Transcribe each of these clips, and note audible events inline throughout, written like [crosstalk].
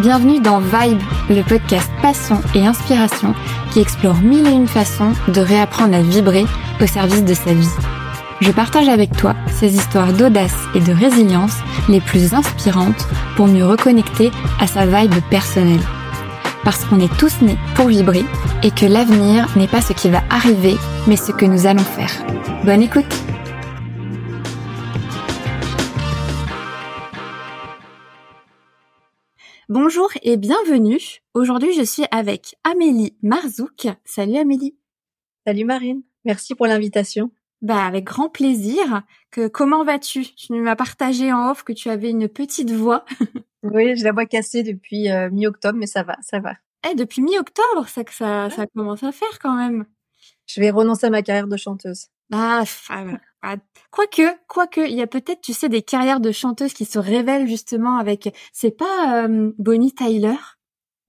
Bienvenue dans Vibe, le podcast passion et inspiration qui explore mille et une façons de réapprendre à vibrer au service de sa vie. Je partage avec toi ces histoires d'audace et de résilience les plus inspirantes pour mieux reconnecter à sa vibe personnelle. Parce qu'on est tous nés pour vibrer et que l'avenir n'est pas ce qui va arriver, mais ce que nous allons faire. Bonne écoute Bonjour et bienvenue. Aujourd'hui, je suis avec Amélie Marzouk. Salut Amélie. Salut Marine. Merci pour l'invitation. Bah avec grand plaisir. Que comment vas-tu? Tu m'as partagé en off que tu avais une petite voix. [laughs] oui, j'ai la voix cassée depuis euh, mi-octobre, mais ça va, ça va. Eh, depuis mi-octobre, ça que ça, ça commence à faire quand même. Je vais renoncer à ma carrière de chanteuse. Ah, ah, quoique, quoique, il y a peut-être, tu sais, des carrières de chanteuses qui se révèlent justement avec. C'est pas euh, Bonnie Tyler?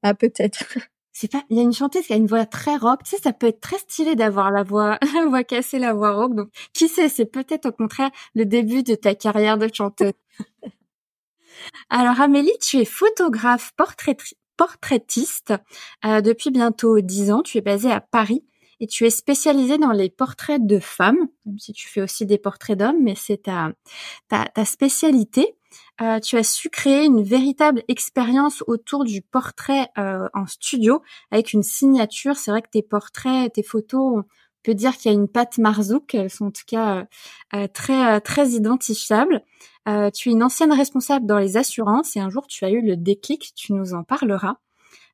Ah, peut-être. [laughs] C'est pas. Il y a une chanteuse qui a une voix très rock. Tu sais, ça peut être très stylé d'avoir la voix, [laughs] la voix cassée, la voix rock. Donc, qui sait, c'est peut-être au contraire le début de ta carrière de chanteuse. [laughs] Alors, Amélie, tu es photographe portraitiste euh, depuis bientôt dix ans. Tu es basée à Paris et tu es spécialisée dans les portraits de femmes, même si tu fais aussi des portraits d'hommes, mais c'est ta, ta, spécialité. Euh, tu as su créer une véritable expérience autour du portrait euh, en studio avec une signature. C'est vrai que tes portraits, tes photos, on peut dire qu'il y a une patte Marzouk. Elles sont en tout cas euh, très très identifiables. tu es une ancienne responsable dans les assurances et un jour tu as eu le déclic. Tu nous en parleras.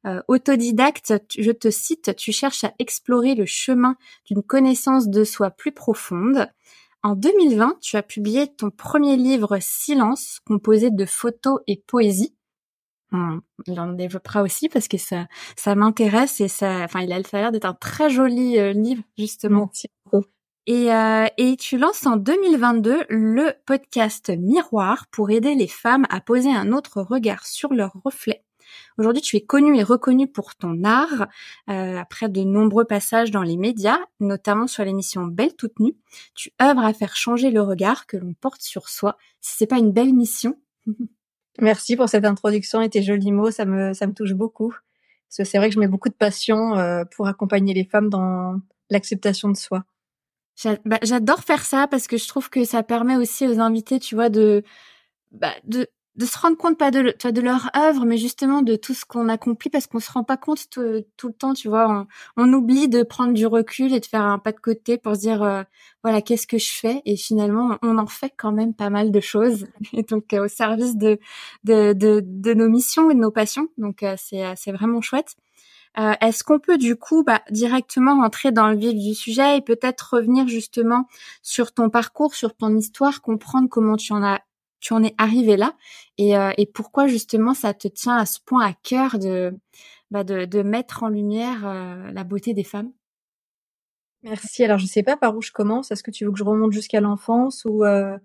Euh, autodidacte, je te cite, tu cherches à explorer le chemin d'une connaissance de soi plus profonde. En 2020, tu as publié ton premier livre Silence, composé de photos et poésie. On en développera aussi parce que ça, ça m'intéresse et ça, enfin, il a l'air d'être un très joli euh, livre justement. Et, euh, et tu lances en 2022 le podcast Miroir pour aider les femmes à poser un autre regard sur leur reflet Aujourd'hui, tu es connu et reconnu pour ton art, euh, après de nombreux passages dans les médias, notamment sur l'émission Belle toute nue. Tu œuvres à faire changer le regard que l'on porte sur soi. Si c'est pas une belle mission. [laughs] Merci pour cette introduction et tes jolis mots, ça me, ça me touche beaucoup. Parce que c'est vrai que je mets beaucoup de passion euh, pour accompagner les femmes dans l'acceptation de soi. Bah, j'adore faire ça parce que je trouve que ça permet aussi aux invités, tu vois, de, bah, de de se rendre compte pas de, de leur œuvre, mais justement de tout ce qu'on accomplit parce qu'on se rend pas compte tout, le temps, tu vois. On, oublie de prendre du recul et de faire un pas de côté pour se dire, euh, voilà, qu'est-ce que je fais? Et finalement, on en fait quand même pas mal de choses, [laughs] et donc euh, au service de, de, de, nos missions et de nos passions. Donc euh, c'est c'est vraiment chouette. Est-ce qu'on peut du coup bah, directement entrer dans le vif du sujet et peut-être revenir justement sur ton parcours, sur ton histoire, comprendre comment tu en as tu en es arrivé là et, euh, et pourquoi justement ça te tient à ce point à cœur de, bah de, mettre en lumière euh, la beauté des femmes? Merci. Alors je sais pas par où je commence. Est-ce que tu veux que je remonte jusqu'à l'enfance ou euh,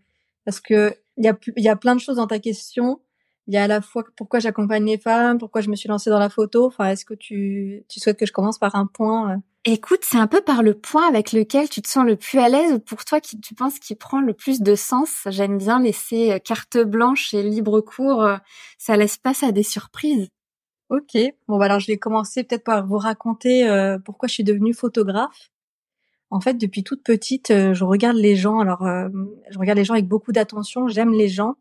parce que il y a y a plein de choses dans ta question. Il y a à la fois pourquoi j'accompagne les femmes, pourquoi je me suis lancée dans la photo. Enfin, est-ce que tu tu souhaites que je commence par un point Écoute, c'est un peu par le point avec lequel tu te sens le plus à l'aise ou pour toi qui tu penses qu'il prend le plus de sens? J'aime bien laisser euh, carte blanche et libre cours. Euh, ça laisse place à des surprises. Ok. Bon, bah alors je vais commencer peut-être par vous raconter euh, pourquoi je suis devenue photographe. En fait, depuis toute petite, je regarde les gens. Alors, je regarde les gens avec beaucoup d'attention. J'aime les gens.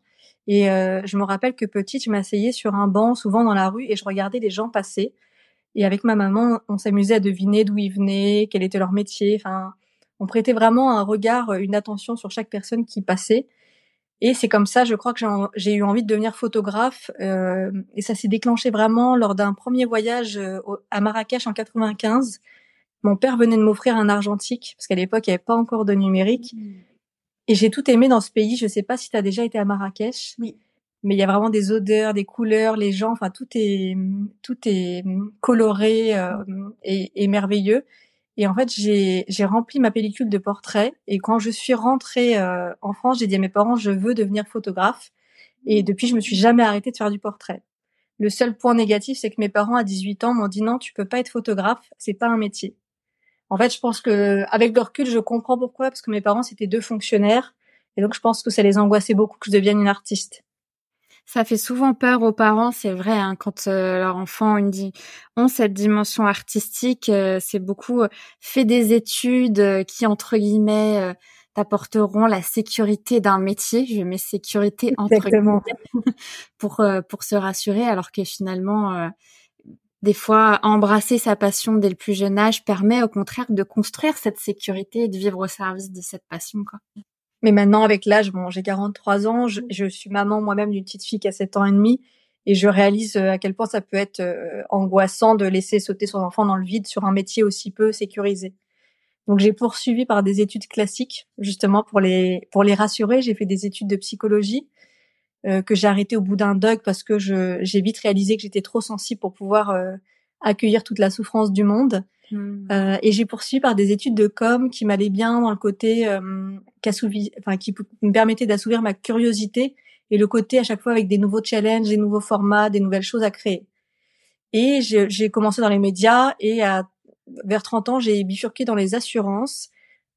Et je me rappelle que petite, je m'asseyais sur un banc, souvent dans la rue, et je regardais les gens passer. Et avec ma maman, on s'amusait à deviner d'où ils venaient, quel était leur métier. Enfin, on prêtait vraiment un regard, une attention sur chaque personne qui passait. Et c'est comme ça, je crois que j'ai eu envie de devenir photographe. Euh, et ça s'est déclenché vraiment lors d'un premier voyage euh, à Marrakech en 95. Mon père venait de m'offrir un argentique, parce qu'à l'époque, il n'y avait pas encore de numérique. Mmh. Et j'ai tout aimé dans ce pays. Je ne sais pas si tu as déjà été à Marrakech. Oui mais il y a vraiment des odeurs, des couleurs, les gens, enfin tout est tout est coloré euh, et, et, merveilleux. Et en fait, j'ai j'ai rempli ma pellicule de portraits. Et quand je suis rentrée euh, en France, j'ai dit à mes parents, je veux devenir photographe. Et depuis, je me suis jamais arrêtée de faire du portrait. Le seul point négatif, c'est que mes parents à 18 ans m'ont dit non, tu peux pas être photographe, c'est pas un métier. En fait, je pense que avec le recul, je comprends pourquoi, parce que mes parents c'était deux fonctionnaires, et donc je pense que ça les angoissait beaucoup que je devienne une artiste. Ça fait souvent peur aux parents, c'est vrai, hein, quand euh, leur enfant une ont cette dimension artistique. Euh, c'est beaucoup fait des études qui, entre guillemets, t'apporteront la sécurité d'un métier. Je mets sécurité entre guillemets [laughs] pour pour se rassurer, alors que finalement des fois, embrasser sa passion dès le plus jeune âge permet au contraire de construire cette sécurité et de vivre au service de cette passion. Quoi. Mais maintenant, avec l'âge, bon, j'ai 43 ans, je, je suis maman moi-même d'une petite fille qui a 7 ans et demi, et je réalise euh, à quel point ça peut être euh, angoissant de laisser sauter son enfant dans le vide sur un métier aussi peu sécurisé. Donc j'ai poursuivi par des études classiques, justement pour les pour les rassurer. J'ai fait des études de psychologie euh, que j'ai arrêté au bout d'un dog parce que je, j'ai vite réalisé que j'étais trop sensible pour pouvoir euh, accueillir toute la souffrance du monde. Hmm. Euh, et j'ai poursuivi par des études de com qui m'allaient bien dans le côté euh, enfin qui me permettait d'assouvir ma curiosité et le côté à chaque fois avec des nouveaux challenges, des nouveaux formats, des nouvelles choses à créer. Et j'ai commencé dans les médias et à, vers 30 ans, j'ai bifurqué dans les assurances.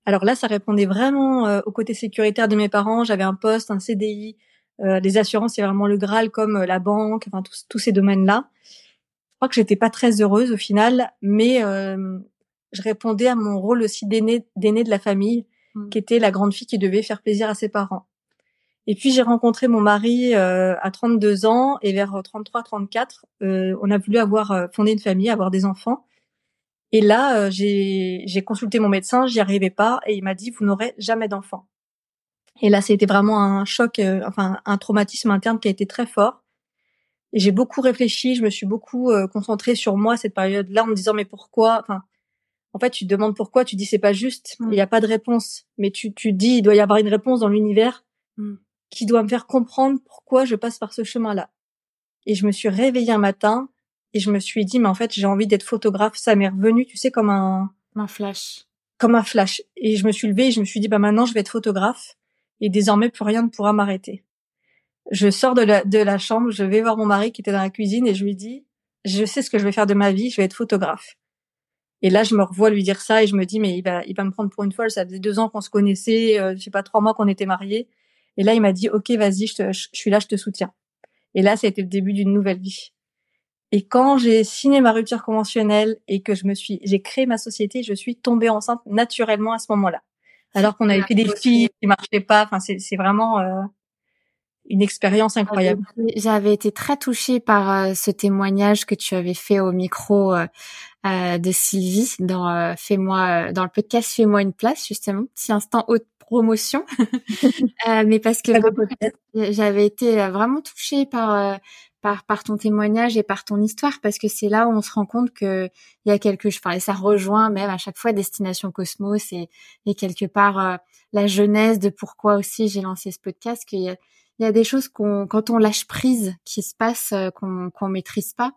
Alors là, ça répondait vraiment au côté sécuritaire de mes parents. J'avais un poste, un CDI, euh, les assurances, c'est vraiment le Graal comme euh, la banque, enfin tous, tous ces domaines-là. Je crois que j'étais pas très heureuse au final, mais euh, je répondais à mon rôle aussi d'aîné, d'aîné de la famille, mmh. qui était la grande fille qui devait faire plaisir à ses parents. Et puis j'ai rencontré mon mari euh, à 32 ans et vers 33-34, euh, on a voulu avoir euh, fondé une famille, avoir des enfants. Et là, j'ai, j'ai consulté mon médecin, j'y arrivais pas, et il m'a dit vous n'aurez jamais d'enfants. Et là, c'était vraiment un choc, euh, enfin un traumatisme interne qui a été très fort. Et j'ai beaucoup réfléchi, je me suis beaucoup euh, concentrée sur moi cette période-là en me disant mais pourquoi Enfin, en fait, tu te demandes pourquoi, tu dis c'est pas juste, il n'y a pas de réponse, mais tu tu dis il doit y avoir une réponse dans l'univers mm. qui doit me faire comprendre pourquoi je passe par ce chemin-là. Et je me suis réveillée un matin et je me suis dit mais en fait j'ai envie d'être photographe, ça m'est revenu, tu sais comme un un flash, comme un flash. Et je me suis levée et je me suis dit bah maintenant je vais être photographe et désormais plus rien ne pourra m'arrêter. Je sors de la, de la chambre, je vais voir mon mari qui était dans la cuisine et je lui dis, je sais ce que je vais faire de ma vie, je vais être photographe. Et là, je me revois lui dire ça et je me dis, mais il va, il va me prendre pour une folle. Ça faisait deux ans qu'on se connaissait, euh, je sais pas, trois mois qu'on était mariés. Et là, il m'a dit, OK, vas-y, je, je, suis là, je te soutiens. Et là, ça a été le début d'une nouvelle vie. Et quand j'ai signé ma rupture conventionnelle et que je me suis, j'ai créé ma société, je suis tombée enceinte naturellement à ce moment-là alors qu'on avait fait des filles qui marchaient pas. Enfin, c'est vraiment euh, une expérience incroyable. J'avais été très touchée par euh, ce témoignage que tu avais fait au micro euh, de Sylvie dans Fais-moi dans le podcast Fais-moi une place justement, petit instant haute promotion. [laughs] mais parce que j'avais été vraiment touchée par par, par ton témoignage et par ton histoire parce que c'est là où on se rend compte que il y a quelque chose enfin et ça rejoint même à chaque fois destination cosmos et, et quelque part euh, la jeunesse de pourquoi aussi j'ai lancé ce podcast qu'il y a, il y a des choses qu'on quand on lâche prise qui se passent euh, qu'on qu'on maîtrise pas.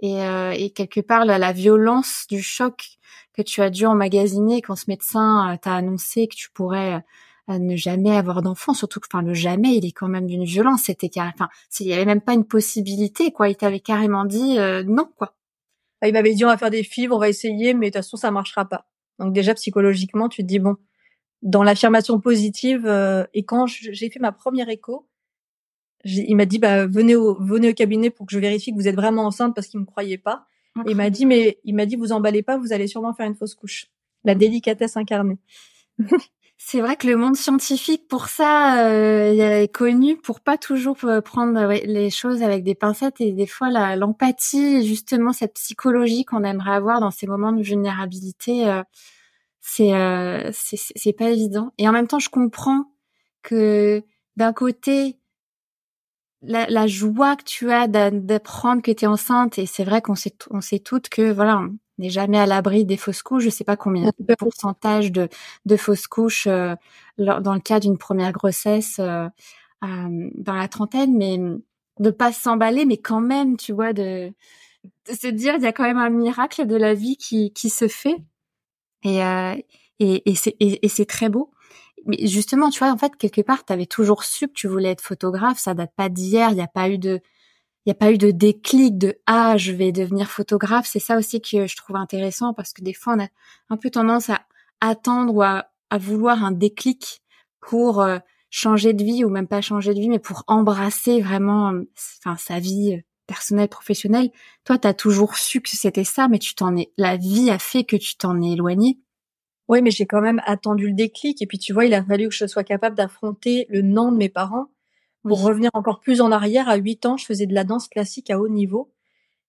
Et, euh, et quelque part la, la, violence du choc que tu as dû emmagasiner quand ce médecin t'a annoncé que tu pourrais à ne jamais avoir d'enfant, surtout que, enfin, le jamais, il est quand même d'une violence. C'était, enfin, il y avait même pas une possibilité, quoi. Il t'avait carrément dit euh, non, quoi. Ah, il m'avait dit on va faire des fibres, on va essayer, mais de toute façon ça marchera pas. Donc déjà psychologiquement, tu te dis bon, dans l'affirmation positive. Euh, et quand j'ai fait ma première écho, il m'a dit bah venez au venez au cabinet pour que je vérifie que vous êtes vraiment enceinte parce qu'il me croyait pas. Et il m'a dit mais il m'a dit vous emballez pas, vous allez sûrement faire une fausse couche. La délicatesse incarnée. [laughs] C'est vrai que le monde scientifique, pour ça, euh, est connu pour pas toujours euh, prendre les choses avec des pincettes et des fois l'empathie, justement cette psychologie qu'on aimerait avoir dans ces moments de vulnérabilité, euh, c'est euh, c'est pas évident. Et en même temps, je comprends que d'un côté, la, la, joie que tu as d'apprendre que tu es enceinte, et c'est vrai qu'on sait, on sait toutes que voilà, n'est jamais à l'abri des fausses couches. Je sais pas combien de pourcentage de, de fausses couches euh, dans le cas d'une première grossesse euh, euh, dans la trentaine, mais de pas s'emballer, mais quand même, tu vois, de, de se dire il y a quand même un miracle de la vie qui, qui se fait et et, et c'est et, c'est très beau. Mais justement, tu vois, en fait, quelque part, tu avais toujours su que tu voulais être photographe. Ça date pas d'hier. Il n'y a pas eu de il a pas eu de déclic de ah je vais devenir photographe. C'est ça aussi que je trouve intéressant parce que des fois on a un peu tendance à attendre ou à, vouloir un déclic pour euh, changer de vie ou même pas changer de vie, mais pour embrasser vraiment, enfin sa vie personnelle, professionnelle. Toi, tu as toujours su que c'était ça, mais tu t'en es, la vie a fait que tu t'en es éloigné. Oui, mais j'ai quand même attendu le déclic. Et puis, tu vois, il a fallu que je sois capable d'affronter le non de mes parents pour revenir encore plus en arrière. À 8 ans, je faisais de la danse classique à haut niveau.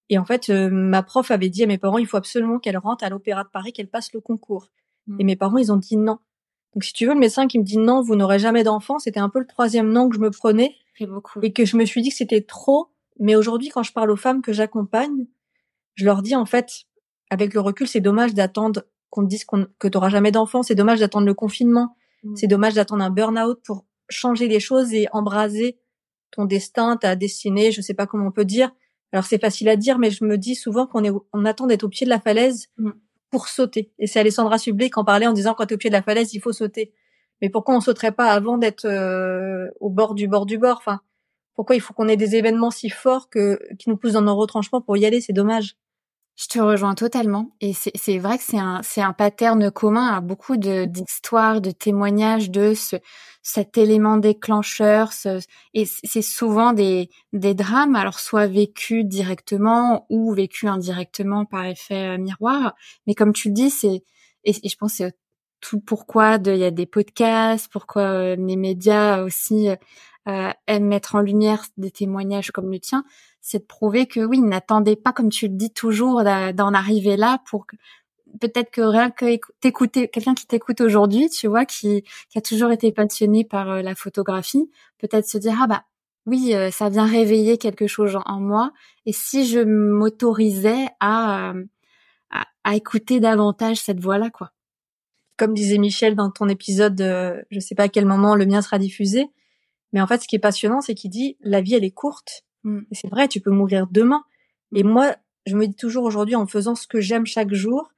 Et en fait, euh, ma prof avait dit à mes parents, il faut absolument qu'elle rentre à l'Opéra de Paris, qu'elle passe le concours. Et mmh. mes parents, ils ont dit non. Donc, si tu veux, le médecin qui me dit non, vous n'aurez jamais d'enfant, c'était un peu le troisième non que je me prenais. Beaucoup. Et que je me suis dit que c'était trop. Mais aujourd'hui, quand je parle aux femmes que j'accompagne, je leur dis, en fait, avec le recul, c'est dommage d'attendre qu'on te dise que tu n'auras jamais d'enfant. C'est dommage d'attendre le confinement. Mmh. C'est dommage d'attendre un burn-out pour changer les choses et embraser ton destin, ta destinée, je sais pas comment on peut dire. Alors c'est facile à dire, mais je me dis souvent qu'on est, on attend d'être au pied de la falaise mmh. pour sauter. Et c'est Alessandra Sublet qui en parlait en disant quand tu es au pied de la falaise, il faut sauter. Mais pourquoi on sauterait pas avant d'être euh, au bord du bord du bord? Enfin, pourquoi il faut qu'on ait des événements si forts que qui nous poussent dans nos retranchements pour y aller? C'est dommage. Je te rejoins totalement. Et c'est vrai que c'est un, un pattern commun à beaucoup d'histoires, de, témoignages de ce, cet élément déclencheur. et c'est souvent des, des drames, alors soit vécus directement ou vécus indirectement par effet euh, miroir. Mais comme tu le dis, c'est, et, je pense c'est tout pourquoi il y a des podcasts, pourquoi euh, les médias aussi euh, mettre en lumière des témoignages comme le tien c'est de prouver que oui, n'attendez pas, comme tu le dis toujours, d'en arriver là pour que peut-être que rien que t'écouter quelqu'un qui t'écoute aujourd'hui, tu vois, qui, qui a toujours été passionné par euh, la photographie, peut-être se dire ah bah oui, euh, ça vient réveiller quelque chose en, moi. Et si je m'autorisais à, euh, à, à écouter davantage cette voix-là, quoi. Comme disait Michel dans ton épisode, je sais pas à quel moment le mien sera diffusé, mais en fait, ce qui est passionnant, c'est qu'il dit la vie elle est courte Mmh. C'est vrai, tu peux mourir demain. Et mmh. moi, je me dis toujours aujourd'hui, en faisant ce que j'aime chaque jour,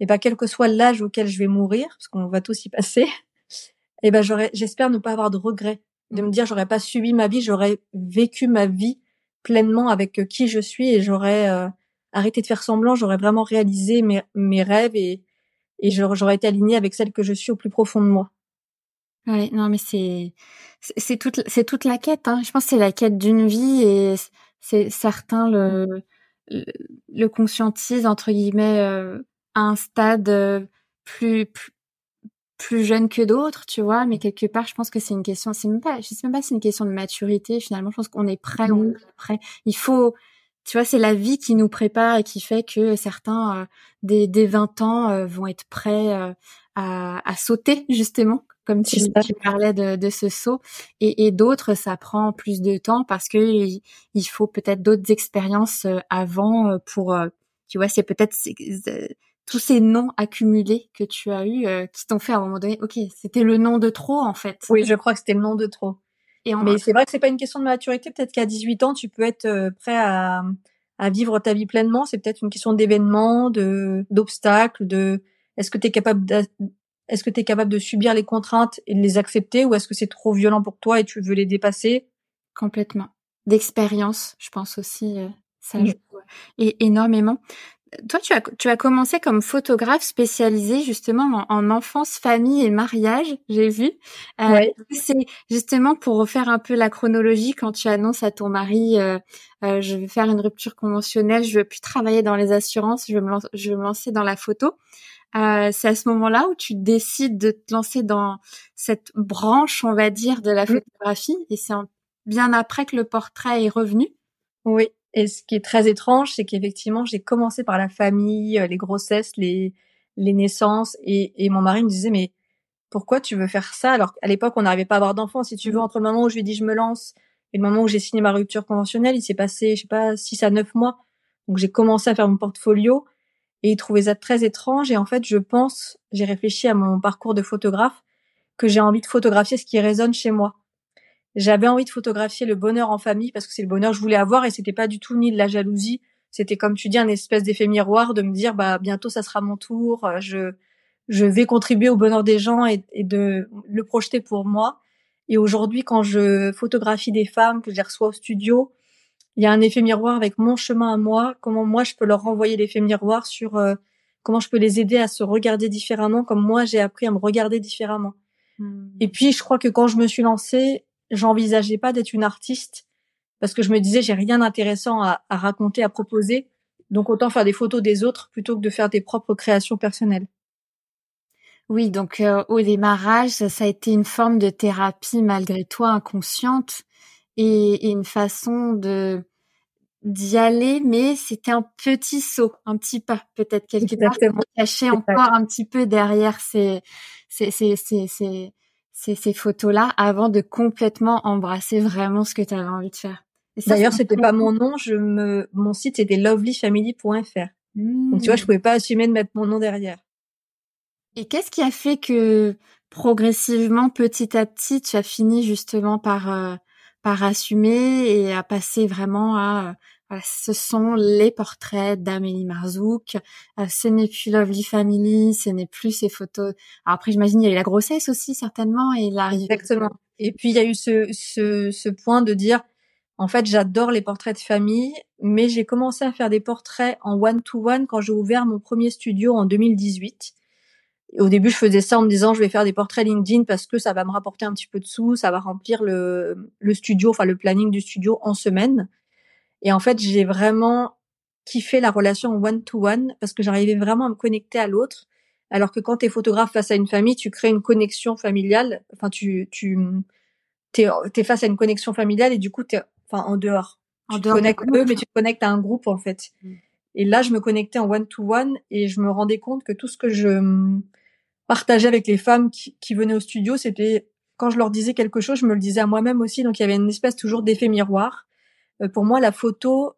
et ben quel que soit l'âge auquel je vais mourir, parce qu'on va tous y passer, [laughs] et ben j'aurais, j'espère ne pas avoir de regrets, de me mmh. dire j'aurais pas subi ma vie, j'aurais vécu ma vie pleinement avec euh, qui je suis et j'aurais euh, arrêté de faire semblant, j'aurais vraiment réalisé mes, mes rêves et, et j'aurais été alignée avec celle que je suis au plus profond de moi. Oui, non, mais c'est c'est toute c'est toute la quête. Hein. Je pense que c'est la quête d'une vie et c'est certains le, le, conscientisent entre guillemets euh, à un stade euh, plus, plus plus jeune que d'autres, tu vois, mais quelque part, je pense que c'est une question, c'est même pas, je sais même pas si c'est une question de maturité, finalement, je pense qu'on est prêt, on est prêt. Il faut, tu vois, c'est la vie qui nous prépare et qui fait que certains, euh, des, des 20 ans, vont être prêts à, à sauter, justement, comme tu, parlais de, de, ce saut, et, et d'autres, ça prend plus de temps parce que il, faut peut-être d'autres expériences euh, avant euh, pour, euh, tu vois, c'est peut-être tous ces noms accumulés que tu as eu qui t'ont fait à un moment donné, ok, c'était le nom de trop en fait. Oui, je crois que c'était le nom de trop. Et Mais c'est vrai que c'est pas une question de maturité. Peut-être qu'à 18 ans, tu peux être prêt à, à vivre ta vie pleinement. C'est peut-être une question d'événements, de d'obstacles, de est-ce que tu es capable est-ce que tu es capable de subir les contraintes et de les accepter ou est-ce que c'est trop violent pour toi et tu veux les dépasser? Complètement. D'expérience, je pense aussi, euh, ça joue et énormément. Toi, tu as, tu as commencé comme photographe spécialisé justement en, enfance, famille et mariage, j'ai vu. Euh, C'est justement pour refaire un peu la chronologie quand tu annonces à ton mari, euh, euh, je vais faire une rupture conventionnelle, je veux plus travailler dans les assurances, je veux me, je veux me lancer dans la photo. Euh, c'est à ce moment-là où tu décides de te lancer dans cette branche, on va dire, de la photographie. Et c'est bien après que le portrait est revenu? Oui. Et ce qui est très étrange, c'est qu'effectivement, j'ai commencé par la famille, euh, les grossesses, les, les naissances. Et, et mon mari me disait, mais pourquoi tu veux faire ça? Alors qu'à l'époque on n'arrivait pas à avoir d'enfants si tu veux mmh. entre le moment où je lui ai dit je me lance et le moment où j'ai signé ma rupture conventionnelle il s'est passé je sais pas six à neuf mois donc j'ai commencé à faire mon portfolio et il trouvait ça très étrange. Et en fait, je pense, j'ai réfléchi à mon parcours de photographe, que j'ai envie de photographier ce qui résonne chez moi. J'avais envie de photographier le bonheur en famille parce que c'est le bonheur que je voulais avoir et c'était pas du tout ni de la jalousie. C'était comme tu dis un espèce d'effet miroir de me dire bah bientôt ça sera mon tour. Euh, je je vais contribuer au bonheur des gens et, et de le projeter pour moi. Et aujourd'hui, quand je photographie des femmes que je les reçois au studio, il y a un effet miroir avec mon chemin à moi, comment moi je peux leur renvoyer l'effet miroir sur euh, comment je peux les aider à se regarder différemment, comme moi j'ai appris à me regarder différemment. Mmh. Et puis, je crois que quand je me suis lancée, j'envisageais pas d'être une artiste parce que je me disais j'ai rien d'intéressant à, à, raconter, à proposer. Donc autant faire des photos des autres plutôt que de faire des propres créations personnelles. Oui, donc euh, au démarrage, ça a été une forme de thérapie malgré toi inconsciente et, et une façon de d'y aller, mais c'était un petit saut, un petit pas, peut-être quelque part caché encore un petit peu derrière ces ces ces ces, ces, ces photos-là avant de complètement embrasser vraiment ce que tu avais envie de faire. D'ailleurs, c'était pas mon nom, je me mon site c'était lovelyfamily.fr. Donc tu vois, je mmh. pouvais pas assumer de mettre mon nom derrière. Et qu'est-ce qui a fait que progressivement, petit à petit, tu as fini justement par euh, par assumer et à passer vraiment à ce sont les portraits d'Amélie Marzouk. Euh, ce n'est plus Lovely Family, ce n'est plus ces photos. après, j'imagine il y a eu la grossesse aussi certainement et l'arrivée. Exactement. Et puis il y a eu ce, ce, ce point de dire, en fait, j'adore les portraits de famille, mais j'ai commencé à faire des portraits en one-to-one quand j'ai ouvert mon premier studio en 2018. Au début, je faisais ça en me disant, je vais faire des portraits LinkedIn parce que ça va me rapporter un petit peu de sous, ça va remplir le, le studio, enfin le planning du studio en semaine. Et en fait, j'ai vraiment kiffé la relation one-to-one parce que j'arrivais vraiment à me connecter à l'autre. Alors que quand tu es photographe face à une famille, tu crées une connexion familiale. Enfin, tu, tu, t'es, es face à une connexion familiale et du coup, t'es, enfin, en dehors. En tu dehors te connectes eux, mais tu te connectes à un groupe, en fait. Mm. Et là, je me connectais en one-to-one et je me rendais compte que tout ce que je partageais avec les femmes qui, qui venaient au studio, c'était quand je leur disais quelque chose, je me le disais à moi-même aussi. Donc, il y avait une espèce toujours d'effet miroir. Euh, pour moi, la photo,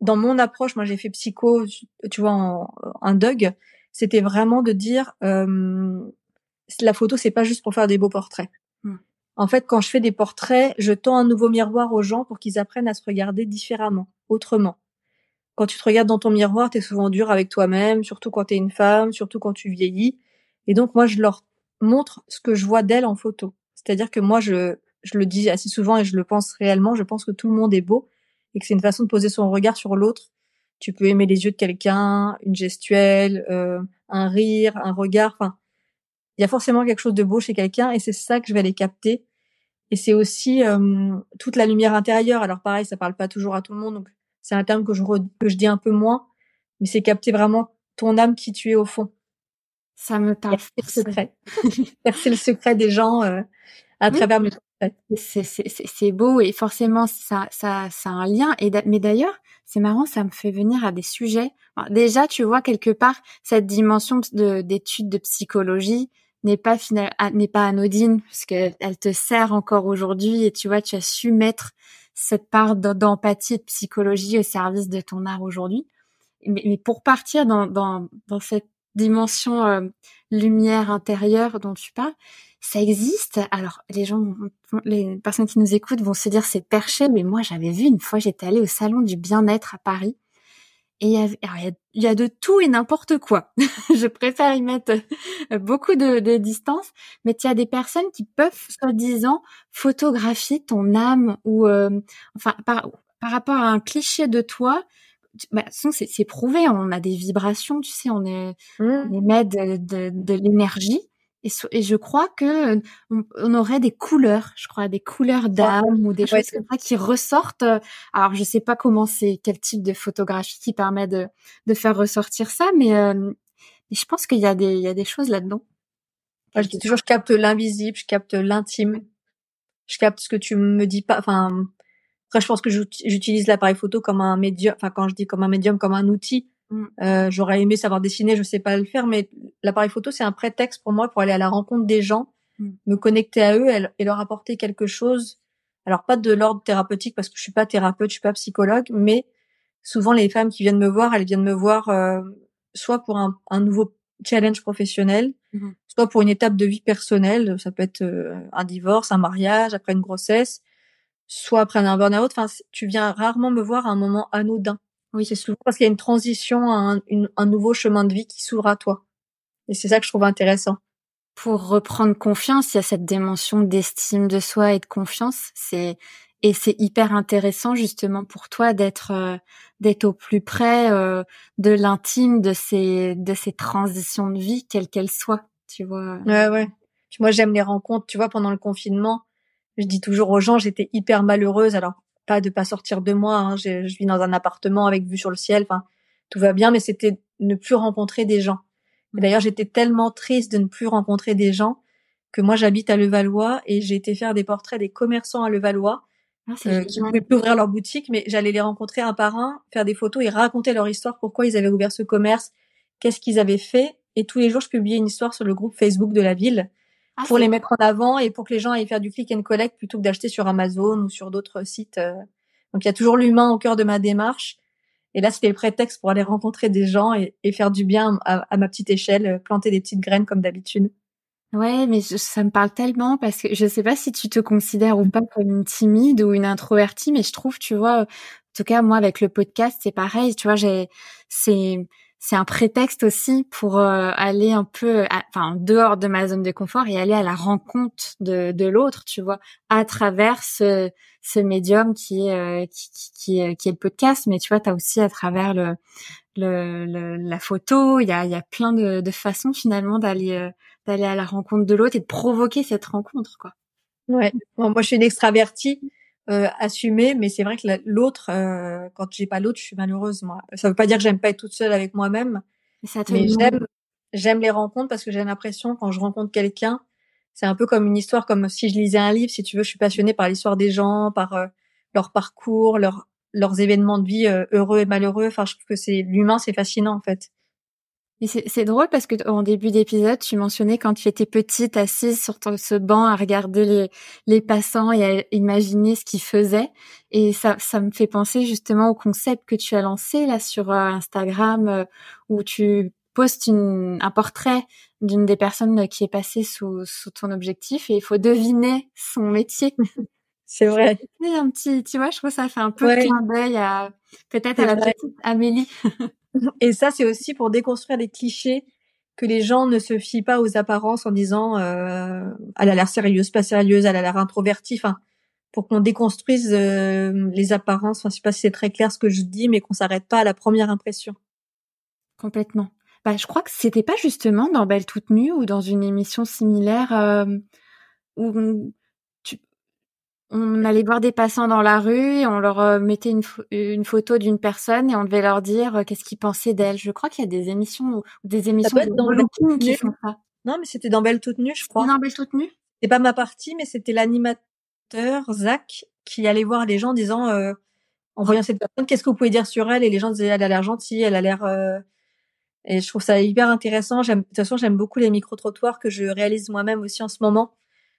dans mon approche, moi j'ai fait psycho, tu vois, en, un Doug, c'était vraiment de dire euh, la photo, c'est pas juste pour faire des beaux portraits. Mmh. En fait, quand je fais des portraits, je tends un nouveau miroir aux gens pour qu'ils apprennent à se regarder différemment, autrement. Quand tu te regardes dans ton miroir, tu es souvent dur avec toi-même, surtout quand tu es une femme, surtout quand tu vieillis. Et donc moi, je leur montre ce que je vois d'elle en photo. C'est-à-dire que moi, je, je le dis assez souvent et je le pense réellement, je pense que tout le monde est beau et que c'est une façon de poser son regard sur l'autre. Tu peux aimer les yeux de quelqu'un, une gestuelle, euh, un rire, un regard. Enfin, il y a forcément quelque chose de beau chez quelqu'un et c'est ça que je vais aller capter. Et c'est aussi euh, toute la lumière intérieure. Alors pareil, ça parle pas toujours à tout le monde, donc c'est un terme que je que je dis un peu moins, mais c'est capter vraiment ton âme qui tu es au fond. Ça me parle. C'est le secret. c'est le secret des gens euh, à travers mes c'est beau et forcément ça, ça, ça a un lien. Et mais d'ailleurs, c'est marrant, ça me fait venir à des sujets. déjà, tu vois quelque part cette dimension d'études de, psychologie n'est pas n'est pas anodine parce qu'elle te sert encore aujourd'hui et tu vois, tu as su mettre cette part d'empathie et de psychologie au service de ton art aujourd'hui. Mais, mais, pour partir dans, dans, dans cette dimension euh, lumière intérieure dont tu parles, ça existe? Alors les gens, les personnes qui nous écoutent vont se dire c'est perché, mais moi j'avais vu une fois, j'étais allée au salon du bien-être à Paris et il y, a, y a de tout et n'importe quoi. [laughs] Je préfère y mettre beaucoup de, de distance, mais il y a des personnes qui peuvent soi-disant photographier ton âme ou euh, enfin par, par rapport à un cliché de toi bah, c'est prouvé, on a des vibrations, tu sais, on est, mmh. on émet de, de, de l'énergie. Et, et, je crois que on, aurait des couleurs, je crois, des couleurs d'âme ou des choses comme ça qui ressortent. Alors, je sais pas comment c'est, quel type de photographie qui permet de, de faire ressortir ça, mais, euh, je pense qu'il y a des, il y a des choses là-dedans. je dis toujours, je capte l'invisible, je capte l'intime, je capte ce que tu me dis pas. Enfin, après, je pense que j'utilise l'appareil photo comme un médium. Enfin, quand je dis comme un médium, comme un outil. Mm. Euh, J'aurais aimé savoir dessiner, je sais pas le faire, mais l'appareil photo c'est un prétexte pour moi pour aller à la rencontre des gens, mm. me connecter à eux et leur apporter quelque chose. Alors pas de l'ordre thérapeutique parce que je suis pas thérapeute, je suis pas psychologue, mais souvent les femmes qui viennent me voir, elles viennent me voir euh, soit pour un, un, nouveau challenge professionnel, mm-hmm. soit pour une étape de vie personnelle. Ça peut être euh, un divorce, un mariage, après une grossesse soit après un burn-out. Enfin, tu viens rarement me voir à un moment anodin. Oui, c'est souvent parce qu'il y a une transition, un, un nouveau chemin de vie qui s'ouvre à toi. Et c'est ça que je trouve intéressant. Pour reprendre confiance, il y a cette dimension d'estime de soi et de confiance. C'est et c'est hyper intéressant justement pour toi d'être euh, d'être au plus près euh, de l'intime de ces de ces transitions de vie quelles qu'elles soient. Tu vois. Ouais, ouais. Moi, j'aime les rencontres. Tu vois, pendant le confinement, je dis toujours aux gens, j'étais hyper malheureuse. Alors, pas de pas sortir de moi. Hein. Je, je, vis dans un appartement avec vue sur le ciel. Enfin, tout va bien, mais c'était ne plus rencontrer des gens. D'ailleurs, j'étais tellement triste de ne plus rencontrer des gens que moi, j'habite à Levallois et j'ai été faire des portraits des commerçants à Levallois ah, euh, qui pouvaient plus ouvrir leur boutique, mais j'allais les rencontrer un par un, faire des photos et raconter leur histoire, pourquoi ils avaient ouvert ce commerce, qu'est-ce qu'ils avaient fait. Et tous les jours, je publiais une histoire sur le groupe Facebook de la ville ah, pour les mettre en avant et pour que les gens aillent faire du click and collect plutôt que d'acheter sur Amazon ou sur d'autres sites. Euh. Donc il y a toujours l'humain au cœur de ma démarche. Et là, c'était le prétexte pour aller rencontrer des gens et, faire du bien à, ma petite échelle, euh, planter des petites graines comme d'habitude. Ouais, mais ça me parle tellement parce que je sais pas si tu te considères ou pas comme une timide ou une introvertie, mais je trouve, tu vois, en tout cas moi avec le podcast, c'est pareil, tu vois, j'ai c'est c'est un prétexte aussi pour euh, aller un peu, enfin, dehors de ma zone de confort et aller à la rencontre de, de l'autre, tu vois, à travers ce, ce médium qui est, euh, qui, qui, est, qui est le podcast. Mais tu vois, tu as aussi à travers le, le, la photo, il y a, y a plein de, de façons finalement d'aller euh, d'aller à la rencontre de l'autre et de provoquer cette rencontre, quoi. Ouais, moi je suis une extravertie euh, assumée, mais c'est vrai que l'autre, euh, quand j'ai pas l'autre, je suis malheureuse. Moi, ça veut pas dire que j'aime pas être toute seule avec moi-même, mais j'aime j'aime les rencontres parce que j'ai l'impression quand je rencontre quelqu'un, c'est un peu comme une histoire, comme si je lisais un livre. Si tu veux, je suis passionnée par l'histoire des gens, par euh, leur parcours, leur leurs événements de vie euh, heureux et malheureux. Enfin, je trouve que c'est l'humain, c'est fascinant en fait. Et c'est drôle parce que en début d'épisode, tu mentionnais quand tu étais petite, assise sur ton, ce banc à regarder les, les passants et à imaginer ce qu'ils faisaient. Et ça, ça me fait penser justement au concept que tu as lancé là sur euh, Instagram euh, où tu postes une, un portrait d'une des personnes qui est passée sous, sous ton objectif et il faut deviner son métier. [laughs] C'est vrai. Un petit, tu vois, je trouve que ça fait un peu ouais. clin d'œil à peut-être à la petite Amélie. [laughs] Et ça, c'est aussi pour déconstruire les clichés que les gens ne se fient pas aux apparences en disant euh, elle a l'air sérieuse, pas sérieuse, elle a l'air introvertie. Enfin, pour qu'on déconstruise euh, les apparences. Enfin, je sais pas si c'est très clair ce que je dis, mais qu'on s'arrête pas à la première impression. Complètement. Bah, je crois que c'était pas justement dans Belle toute nue ou dans une émission similaire euh, où on allait voir des passants dans la rue et on leur euh, mettait une, une photo d'une personne et on devait leur dire euh, qu'est-ce qu'ils pensaient d'elle. Je crois qu'il y a des émissions ou des émissions de dans qui font ça. Non, mais c'était dans Belle toute nue, je crois. Dans Belle toute nue. C'est pas ma partie, mais c'était l'animateur Zach qui allait voir les gens en disant, euh, en voyant cette personne, qu'est-ce que vous pouvez dire sur elle? Et les gens disaient, elle a l'air gentille, elle a l'air. Et je trouve ça hyper intéressant. J'aime, de toute façon, j'aime beaucoup les micro trottoirs que je réalise moi-même aussi en ce moment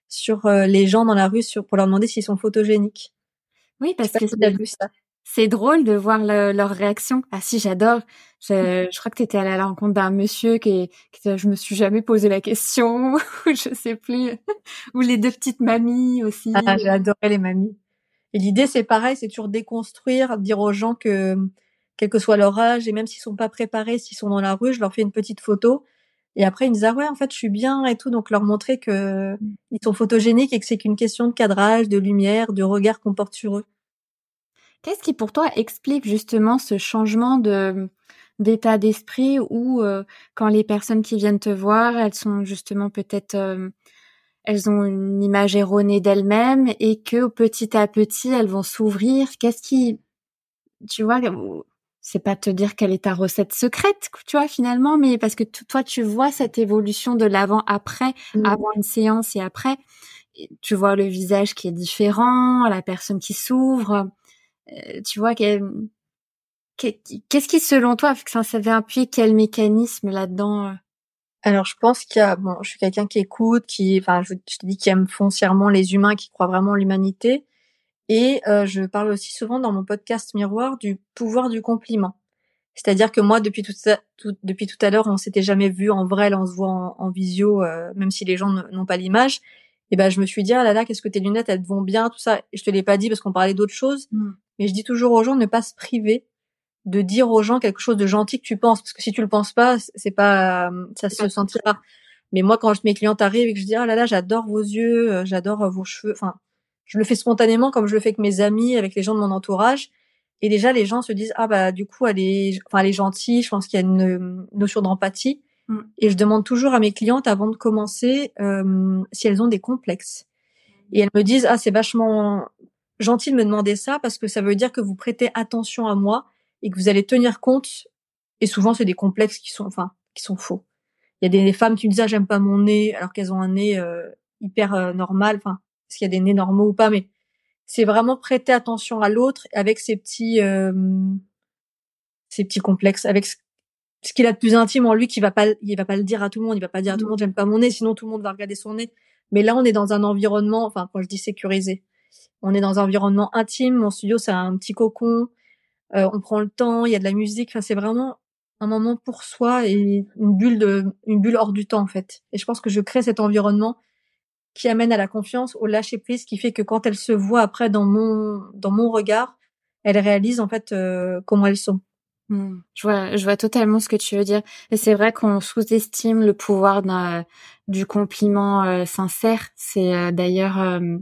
sur euh, les gens dans la rue sur, pour leur demander s'ils sont photogéniques. Oui, parce que c'est drôle de voir leur réaction. Ah si, j'adore. Je, je, crois que tu étais allée à la rencontre d'un monsieur qui, qui je me suis jamais posé la question, [laughs] ou je sais plus, ou les deux petites mamies aussi. Ah, j'ai adoré les mamies. Et l'idée, c'est pareil, c'est toujours déconstruire, dire aux gens que, quel que soit leur âge, et même s'ils sont pas préparés, s'ils sont dans la rue, je leur fais une petite photo et après, ils me disaient, ah ouais, en fait, je suis bien et tout. Donc, leur montrer que ils sont photogéniques et que c'est qu'une question de cadrage, de lumière, de regard qu'on porte sur eux. Qu'est-ce qui, pour toi, explique justement ce changement de d'état d'esprit où, euh, quand les personnes qui viennent te voir, elles sont justement peut-être, euh, elles ont une image erronée d'elles-mêmes et que petit à petit, elles vont s'ouvrir? Qu'est-ce qui, tu vois, c'est pas te dire quelle est ta recette secrète, tu vois, finalement, mais parce que toi, tu vois cette évolution de l'avant-après, mmh. avant une séance et après. Tu vois le visage qui est différent, la personne qui s'ouvre. Euh, tu vois, qu'est-ce qui, selon toi, que ça avait appuyé quel mécanisme là-dedans euh? alors je pense qu'il y a bon je suis quelqu'un qui écoute qui enfin je, je te dis qui aime foncièrement les humains qui croit vraiment en l'humanité et euh, je parle aussi souvent dans mon podcast Miroir du pouvoir du compliment. C'est-à-dire que moi, depuis tout, ça, depuis tout à l'heure, on s'était jamais vu en vrai, là on se voit en, visio, euh, même si les gens n'ont pas l'image. Et ben je me suis dit ah là là, qu'est-ce que tes lunettes elles te vont bien, tout ça. Et je te l'ai pas dit parce qu'on parlait d'autres choses, mmh. mais je dis toujours aux gens de ne pas se priver de dire aux gens quelque chose de gentil que tu penses, parce que si tu le penses pas, c'est pas, ça se sentira. Mais moi, quand mes clientes arrivent et que je dis ah là là, j'adore vos yeux, euh, j'adore vos cheveux, enfin je le fais spontanément comme je le fais avec mes amis, avec les gens de mon entourage. Et déjà, les gens se disent ah bah du coup elle est, enfin elle est gentille. Je pense qu'il y a une notion d'empathie. Mm. Et je demande toujours à mes clientes avant de commencer euh, si elles ont des complexes. Et elles me disent ah c'est vachement gentil de me demander ça parce que ça veut dire que vous prêtez attention à moi et que vous allez tenir compte. Et souvent c'est des complexes qui sont enfin qui sont faux. Il y a des, femmes qui me disent ah j'aime pas mon nez alors qu'elles ont un nez euh, hyper euh, normal. Enfin est-ce qu'il y a des nez normaux ou pas mais c'est vraiment prêter attention à l'autre avec ses petits euh, ses petits complexes avec ce qu'il a de plus intime en lui qui va pas il va pas le dire à tout le monde il va pas dire à tout le monde j'aime pas mon nez sinon tout le monde va regarder son nez. Mais là on est dans un environnement enfin quand je dis sécurisé on est dans un environnement intime mon studio c'est un petit cocon euh, on prend le temps il y a de la musique enfin c'est vraiment un moment pour soi et une bulle de une bulle hors du temps en fait. Et je pense que je crée cet environnement qui amène à la confiance au lâcher prise qui fait que quand elle se voit après dans mon dans mon regard elle réalise en fait euh, comment elles sont Hmm. Je vois, je vois totalement ce que tu veux dire. Et c'est vrai qu'on sous-estime le pouvoir du compliment euh, sincère. C'est euh, d'ailleurs euh,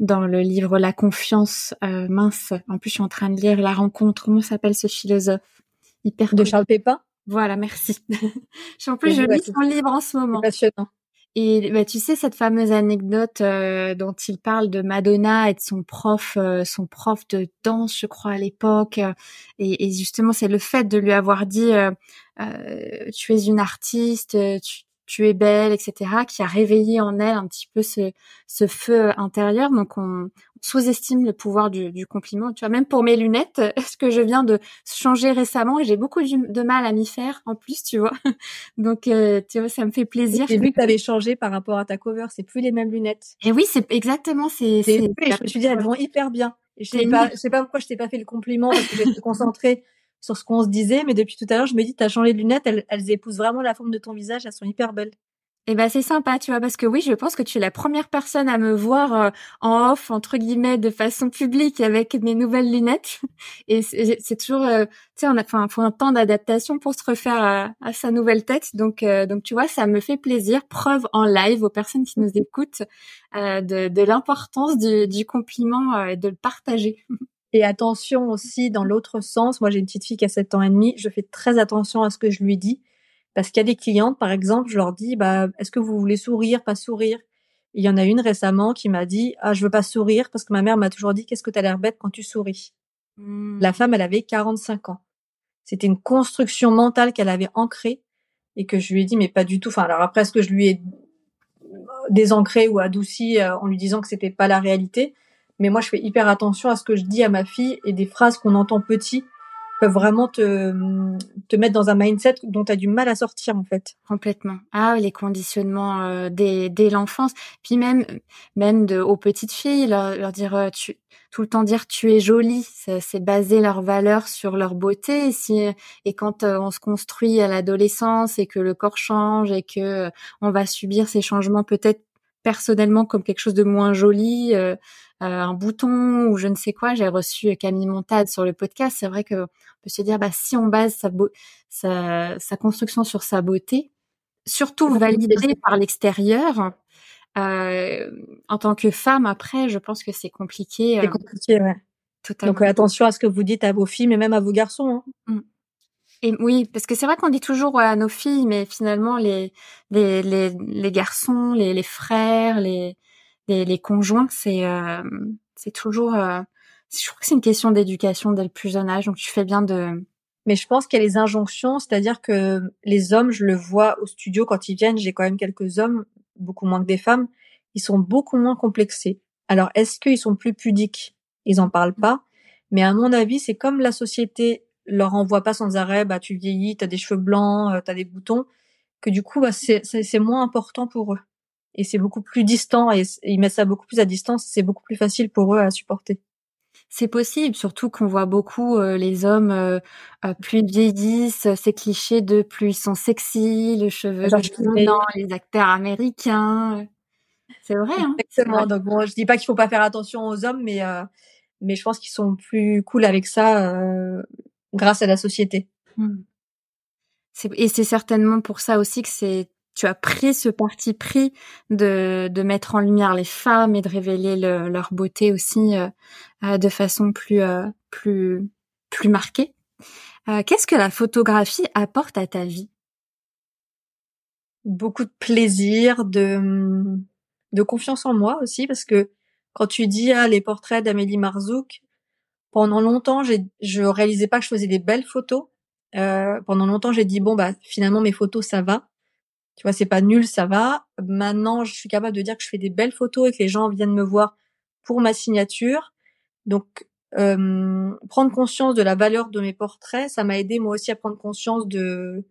dans le livre La confiance mince. En plus, je suis en train de lire La rencontre. Comment s'appelle ce philosophe? Hyper de Charles Pépin. Voilà, merci. [laughs] en plus, je lis son livre en ce moment. Passionnant. Et bah, tu sais cette fameuse anecdote euh, dont il parle de Madonna et de son prof, euh, son prof de danse, je crois à l'époque. Euh, et, et, justement, c'est le fait de lui avoir dit "Tu es une artiste, tu, tu es belle, etc., qui a réveillé en elle un petit peu ce, ce feu intérieur. Donc on, sous-estime le pouvoir du, du, compliment. Tu vois, même pour mes lunettes, [laughs] ce que je viens de changer récemment, et j'ai beaucoup de mal à m'y faire en plus, tu vois. [laughs] Donc euh, tu vois, ça me fait plaisir. J'ai vu que tu avais changé par rapport à ta cover. C'est plus les mêmes lunettes. Et oui, c'est exactement. C'est. Je me suis dit, elles vont hyper bien. Et je sais pas, je sais pas pourquoi je t'ai pas fait le compliment parce que j'étais concentrée sur ce qu'on se disait, mais depuis tout à l'heure, je me dis, t'as changé de lunettes, elles, elles épousent vraiment la forme de ton visage, elles sont hyper belles. Eh ben c'est sympa, tu vois, parce que oui, je pense que tu es la première personne à me voir euh, en off entre guillemets de façon publique avec mes nouvelles lunettes. [laughs] Et c'est toujours, euh, tu sais, on a, enfin, faut un temps d'adaptation pour se refaire à, sa nouvelle tête. Donc, euh, donc tu vois, ça me fait plaisir. Preuve en live aux personnes qui nous écoutent de, de l'importance du, du compliment et de le partager. [laughs] Et attention aussi dans l'autre sens. Moi, j'ai une petite fille qui a 7 ans et demi. Je fais très attention à ce que je lui dis. Parce qu'il y a des clientes, par exemple, je leur dis, bah, est-ce que vous voulez sourire, pas sourire? Il y en a une récemment qui m'a dit, ah, je veux pas sourire parce que ma mère m'a toujours dit, qu'est-ce que t'as l'air bête quand tu souris? Mmh. La femme, elle avait 45 ans. C'était une construction mentale qu'elle avait ancrée et que je lui ai dit, mais pas du tout. Enfin, alors après, est-ce que je lui ai désancré ou adouci euh, en lui disant que c'était pas la réalité? Mais moi, je fais hyper attention à ce que je dis à ma fille et des phrases qu'on entend petit peuvent vraiment te, te mettre dans un mindset dont tu as du mal à sortir en fait. Complètement. Ah, les conditionnements euh, dès, dès l'enfance. Puis même même de, aux petites filles, leur, leur dire euh, tu tout le temps dire tu es jolie, c'est baser leur valeur sur leur beauté. Et, si, et quand euh, on se construit à l'adolescence et que le corps change et que on va subir ces changements peut-être personnellement comme quelque chose de moins joli, euh, euh, un bouton ou je ne sais quoi. J'ai reçu Camille Montade sur le podcast. C'est vrai que on peut se dire, bah, si on base sa, sa, sa construction sur sa beauté, surtout validée par l'extérieur, euh, en tant que femme, après, je pense que c'est compliqué. C'est compliqué, ouais. Totalement. Donc attention à ce que vous dites à vos filles, mais même à vos garçons. Hein. Mmh. Et oui, parce que c'est vrai qu'on dit toujours à nos filles, mais finalement les les les, les garçons, les, les frères, les les, les conjoints, c'est euh, c'est toujours. Euh, je crois que c'est une question d'éducation dès le plus jeune âge, donc tu fais bien de. Mais je pense qu'il y a les injonctions, c'est-à-dire que les hommes, je le vois au studio quand ils viennent, j'ai quand même quelques hommes, beaucoup moins que des femmes, ils sont beaucoup moins complexés. Alors est-ce qu'ils sont plus pudiques? Ils en parlent pas, mais à mon avis, c'est comme la société leur envoie pas sans arrêt, bah tu vieillis, t'as des cheveux blancs, euh, t'as des boutons, que du coup bah, c'est c'est moins important pour eux et c'est beaucoup plus distant et, ils mettent ça beaucoup plus à distance, c'est beaucoup plus facile pour eux à supporter. C'est possible, surtout qu'on voit beaucoup euh, les hommes euh, plus vieillissent, ces clichés de plus ils sont sexy, le cheveu blanc, les acteurs américains. C'est vrai. Hein Exactement. Donc bon, je dis pas qu'il faut pas faire attention aux hommes, mais mais je pense qu'ils sont plus cool avec ça grâce à la société. Hmm. Et c'est certainement pour ça aussi que c'est tu as pris ce parti pris de, de mettre en lumière les femmes et de révéler leur beauté aussi euh, euh, de façon plus euh, plus plus marquée. Qu'est-ce que la photographie apporte à ta vie? Beaucoup de plaisir, de, de confiance en moi aussi, parce que quand tu dis ah, les portraits d'Amélie Marzouk, pendant longtemps, j'ai, je réalisais pas que je faisais des belles photos. Euh, pendant longtemps, j'ai dit bon bah finalement mes photos ça va. Tu vois, c'est pas nul, ça va. Maintenant, je suis capable de dire que je fais des belles photos et que les gens viennent me voir pour ma signature. Donc, euh, prendre conscience de la valeur de mes portraits, ça m'a aidé moi aussi à prendre conscience de.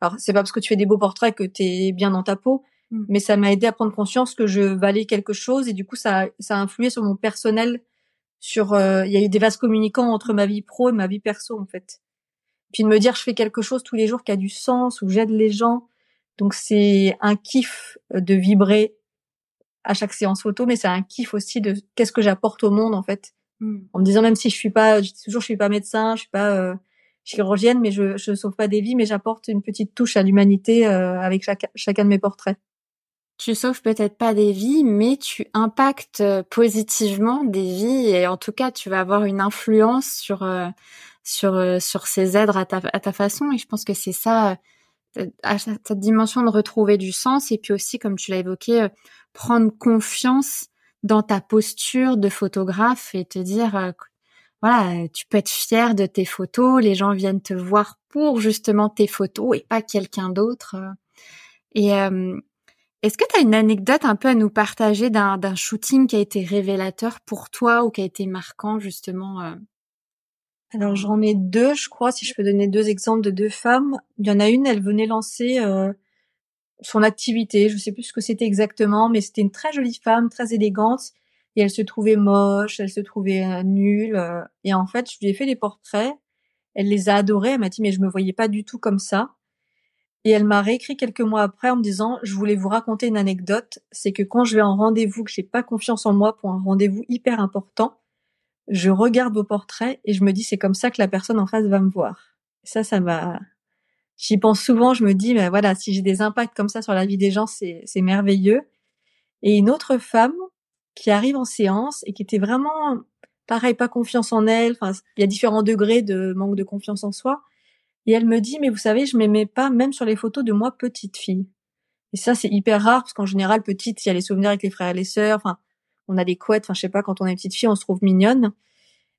Alors, c'est pas parce que tu fais des beaux portraits que tu es bien dans ta peau, mm. mais ça m'a aidé à prendre conscience que je valais quelque chose et du coup, ça, ça a influé sur mon personnel. Sur, euh, il y a eu des vases communicants entre ma vie pro et ma vie perso en fait. Puis de me dire, je fais quelque chose tous les jours qui a du sens, où j'aide les gens. Donc c'est un kiff de vibrer à chaque séance photo, mais c'est un kiff aussi de qu'est-ce que j'apporte au monde en fait. Hmm. En me disant même si je suis pas, je dis toujours je suis pas médecin, je suis pas euh, chirurgienne, mais je je sauve pas des vies, mais j'apporte une petite touche à l'humanité euh, avec chaque, chacun de mes portraits. Tu sauves peut-être pas des vies, mais tu impactes euh, positivement des vies et en tout cas tu vas avoir une influence sur sur sur ces êtres à ta à ta façon et je pense que c'est ça à cette dimension de retrouver du sens et puis aussi comme tu l'as évoqué prendre confiance dans ta posture de photographe et te dire euh, voilà, tu peux être fier de tes photos, les gens viennent te voir pour justement tes photos et pas quelqu'un d'autre. Et euh, est-ce que tu as une anecdote un peu à nous partager d'un shooting qui a été révélateur pour toi ou qui a été marquant justement euh? Alors j'en ai deux, je crois, si je peux donner deux exemples de deux femmes. Il y en a une, elle venait lancer son activité. Je sais plus ce que c'était exactement, mais c'était une très jolie femme, très élégante. Et elle se trouvait moche, elle se trouvait euh, nulle. Euh, et en fait, je lui ai fait des portraits. Elle les a adorés. Elle m'a dit, mais je me voyais pas du tout comme ça. Et elle m'a réécrit quelques mois après en me disant, je voulais vous raconter une anecdote. C'est que quand je vais en rendez-vous, que j'ai pas confiance en moi pour un rendez-vous hyper important, je regarde vos portraits et je me dis, c'est comme ça que la personne en face va me voir. ça, ça m'a, j'y pense souvent, je me dis, mais voilà, si j'ai des impacts comme ça sur la vie des gens, c'est, c'est merveilleux. Et une autre femme qui arrive en séance et qui était vraiment, pareil, pas confiance en elle. Enfin, il y a différents degrés de manque de confiance en soi. Et elle me dit, mais vous savez, je m'aimais pas même sur les photos de moi petite fille. Et ça, c'est hyper rare parce qu'en général, petite, il y a les souvenirs avec les frères et les sœurs. Enfin, on a des couettes. Enfin, je sais pas, quand on est petite fille, on se trouve mignonne.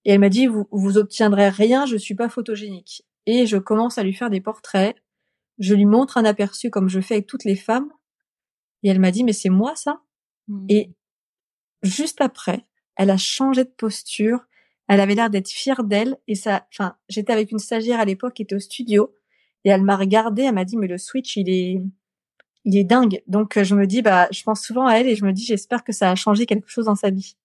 Et elle m'a dit, vous, vous obtiendrez rien, je suis pas photogénique et je commence à lui faire des portraits. Je lui montre un aperçu comme je fais avec toutes les femmes. Et elle m'a dit, mais c'est moi ça? Mmh. Et juste après, elle a changé de posture. Elle avait l'air d'être fière d'elle. Et ça, enfin, j'étais avec une stagiaire à l'époque qui était au studio. Et elle m'a regardé, elle m'a dit, mais le switch, il est, il est dingue. Donc, je me dis, bah, je pense souvent à elle et je me dis, j'espère que ça a changé quelque chose dans sa vie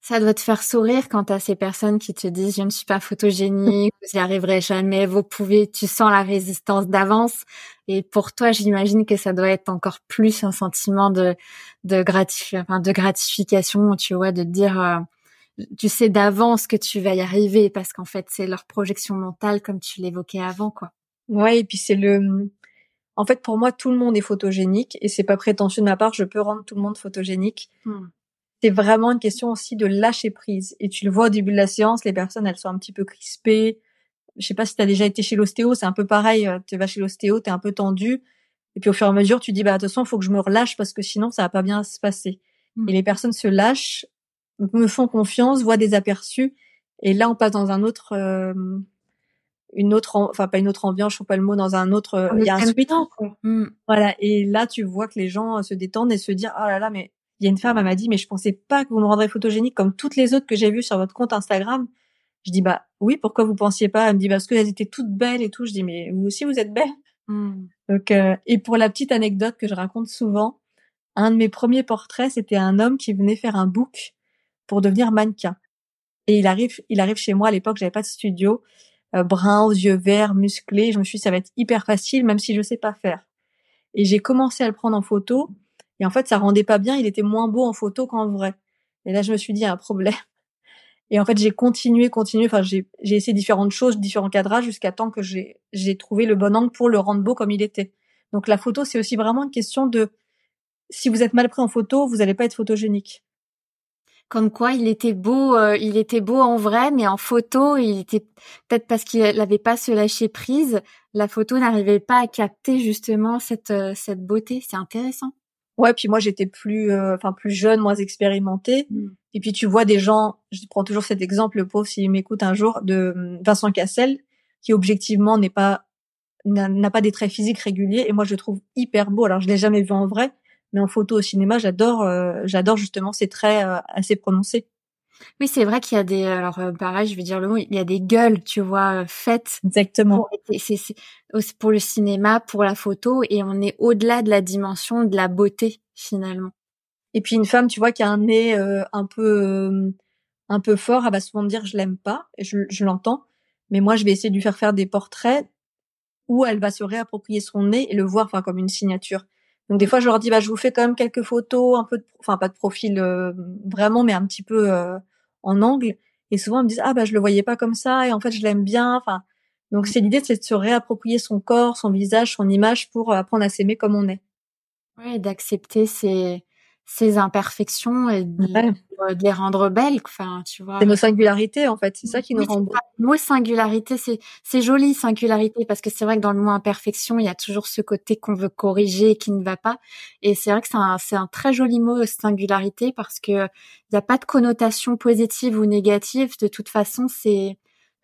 ça doit te faire sourire quand t'as ces personnes qui te disent je ne suis pas photogénique, [laughs] vous y arriverez jamais, vous pouvez, tu sens la résistance d'avance. Et pour toi, j'imagine que ça doit être encore plus un sentiment de de, de gratification, tu vois, de dire euh, tu sais d'avance que tu vas y arriver parce qu'en fait c'est leur projection mentale comme tu l'évoquais avant, quoi. Ouais, et puis c'est le en fait, pour moi, tout le monde est photogénique et c'est pas prétentieux de ma part. Je peux rendre tout le monde photogénique. Hmm c'est vraiment une question aussi de lâcher prise. Et tu le vois au début de la séance, les personnes, elles sont un petit peu crispées. Je sais pas si tu as déjà été chez l'ostéo, c'est un peu pareil. Euh, tu vas chez l'ostéo, tu es un peu tendu. Et puis au fur et à mesure, tu dis, bah, attention, faut que je me relâche parce que sinon, ça va pas bien se passer. Mmh. Et les personnes se lâchent, me font confiance, voient des aperçus. Et là, on passe dans un autre, euh, une autre, enfin, pas une autre ambiance, je sais pas le mot, dans un autre, euh, il y a un switch. Mmh. Voilà. Et là, tu vois que les gens se détendent et se disent, oh là là, mais il y a une femme, elle m'a dit, mais je pensais pas que vous me rendrez photogénique comme toutes les autres que j'ai vues sur votre compte Instagram. Je dis, bah oui, pourquoi vous pensiez pas Elle me dit, parce qu'elles étaient toutes belles et tout. Je dis, mais vous aussi, vous êtes belle. Hmm. Donc, euh, et pour la petite anecdote que je raconte souvent, un de mes premiers portraits, c'était un homme qui venait faire un book pour devenir mannequin. Et il arrive, il arrive chez moi à l'époque, j'avais pas de studio, euh, brun aux yeux verts, musclé. Je me suis dit, ça va être hyper facile, même si je sais pas faire. Et j'ai commencé à le prendre en photo. Et en fait, ça rendait pas bien. Il était moins beau en photo qu'en vrai. Et là, je me suis dit, il y a un problème. Et en fait, j'ai continué, continué. Enfin, j'ai essayé différentes choses, différents cadrages, jusqu'à temps que j'ai trouvé le bon angle pour le rendre beau comme il était. Donc, la photo, c'est aussi vraiment une question de si vous êtes mal pris en photo, vous n'allez pas être photogénique. Comme quoi, il était beau, euh, il était beau en vrai, mais en photo, il était peut-être parce qu'il n'avait pas se lâcher prise. La photo n'arrivait pas à capter justement cette euh, cette beauté. C'est intéressant. Ouais, puis moi j'étais plus, euh, enfin plus jeune, moins expérimentée. Mm. Et puis tu vois des gens, je prends toujours cet exemple, le pauvre s'il m'écoute un jour, de hum, Vincent Cassel, qui objectivement n'est pas n'a pas des traits physiques réguliers. Et moi je le trouve hyper beau. Alors je l'ai jamais vu en vrai, mais en photo au cinéma, j'adore, euh, j'adore justement ces traits euh, assez prononcés. Oui, c'est vrai qu'il y a des, alors euh, pareil, je vais dire le mot, il y a des gueules, tu vois, faites. Exactement. C'est pour le cinéma, pour la photo, et on est au-delà de la dimension de la beauté finalement. Et puis une femme, tu vois, qui a un nez un peu, un peu fort, elle va souvent me dire je l'aime pas, et je, je l'entends. Mais moi, je vais essayer de lui faire faire des portraits où elle va se réapproprier son nez et le voir, enfin, comme une signature. Donc des fois, je leur dis, bah, je vous fais quand même quelques photos, un peu, de, enfin pas de profil euh, vraiment, mais un petit peu euh, en angle. Et souvent, ils me disent, ah bah je le voyais pas comme ça, et en fait, je l'aime bien. Enfin, donc c'est l'idée, c'est de se réapproprier son corps, son visage, son image pour apprendre à s'aimer comme on est. Oui, d'accepter ses ses imperfections et de, les rendre belles enfin tu vois. C'est nos singularités en fait. C'est ça qui nous rend le mot singularité c'est c'est joli singularité parce que c'est vrai que dans le mot imperfection il y a toujours ce côté qu'on veut corriger et qui ne va pas. Et c'est vrai que c'est un c'est un très joli mot singularité parce que il n'y a pas de connotation positive ou négative. De toute façon c'est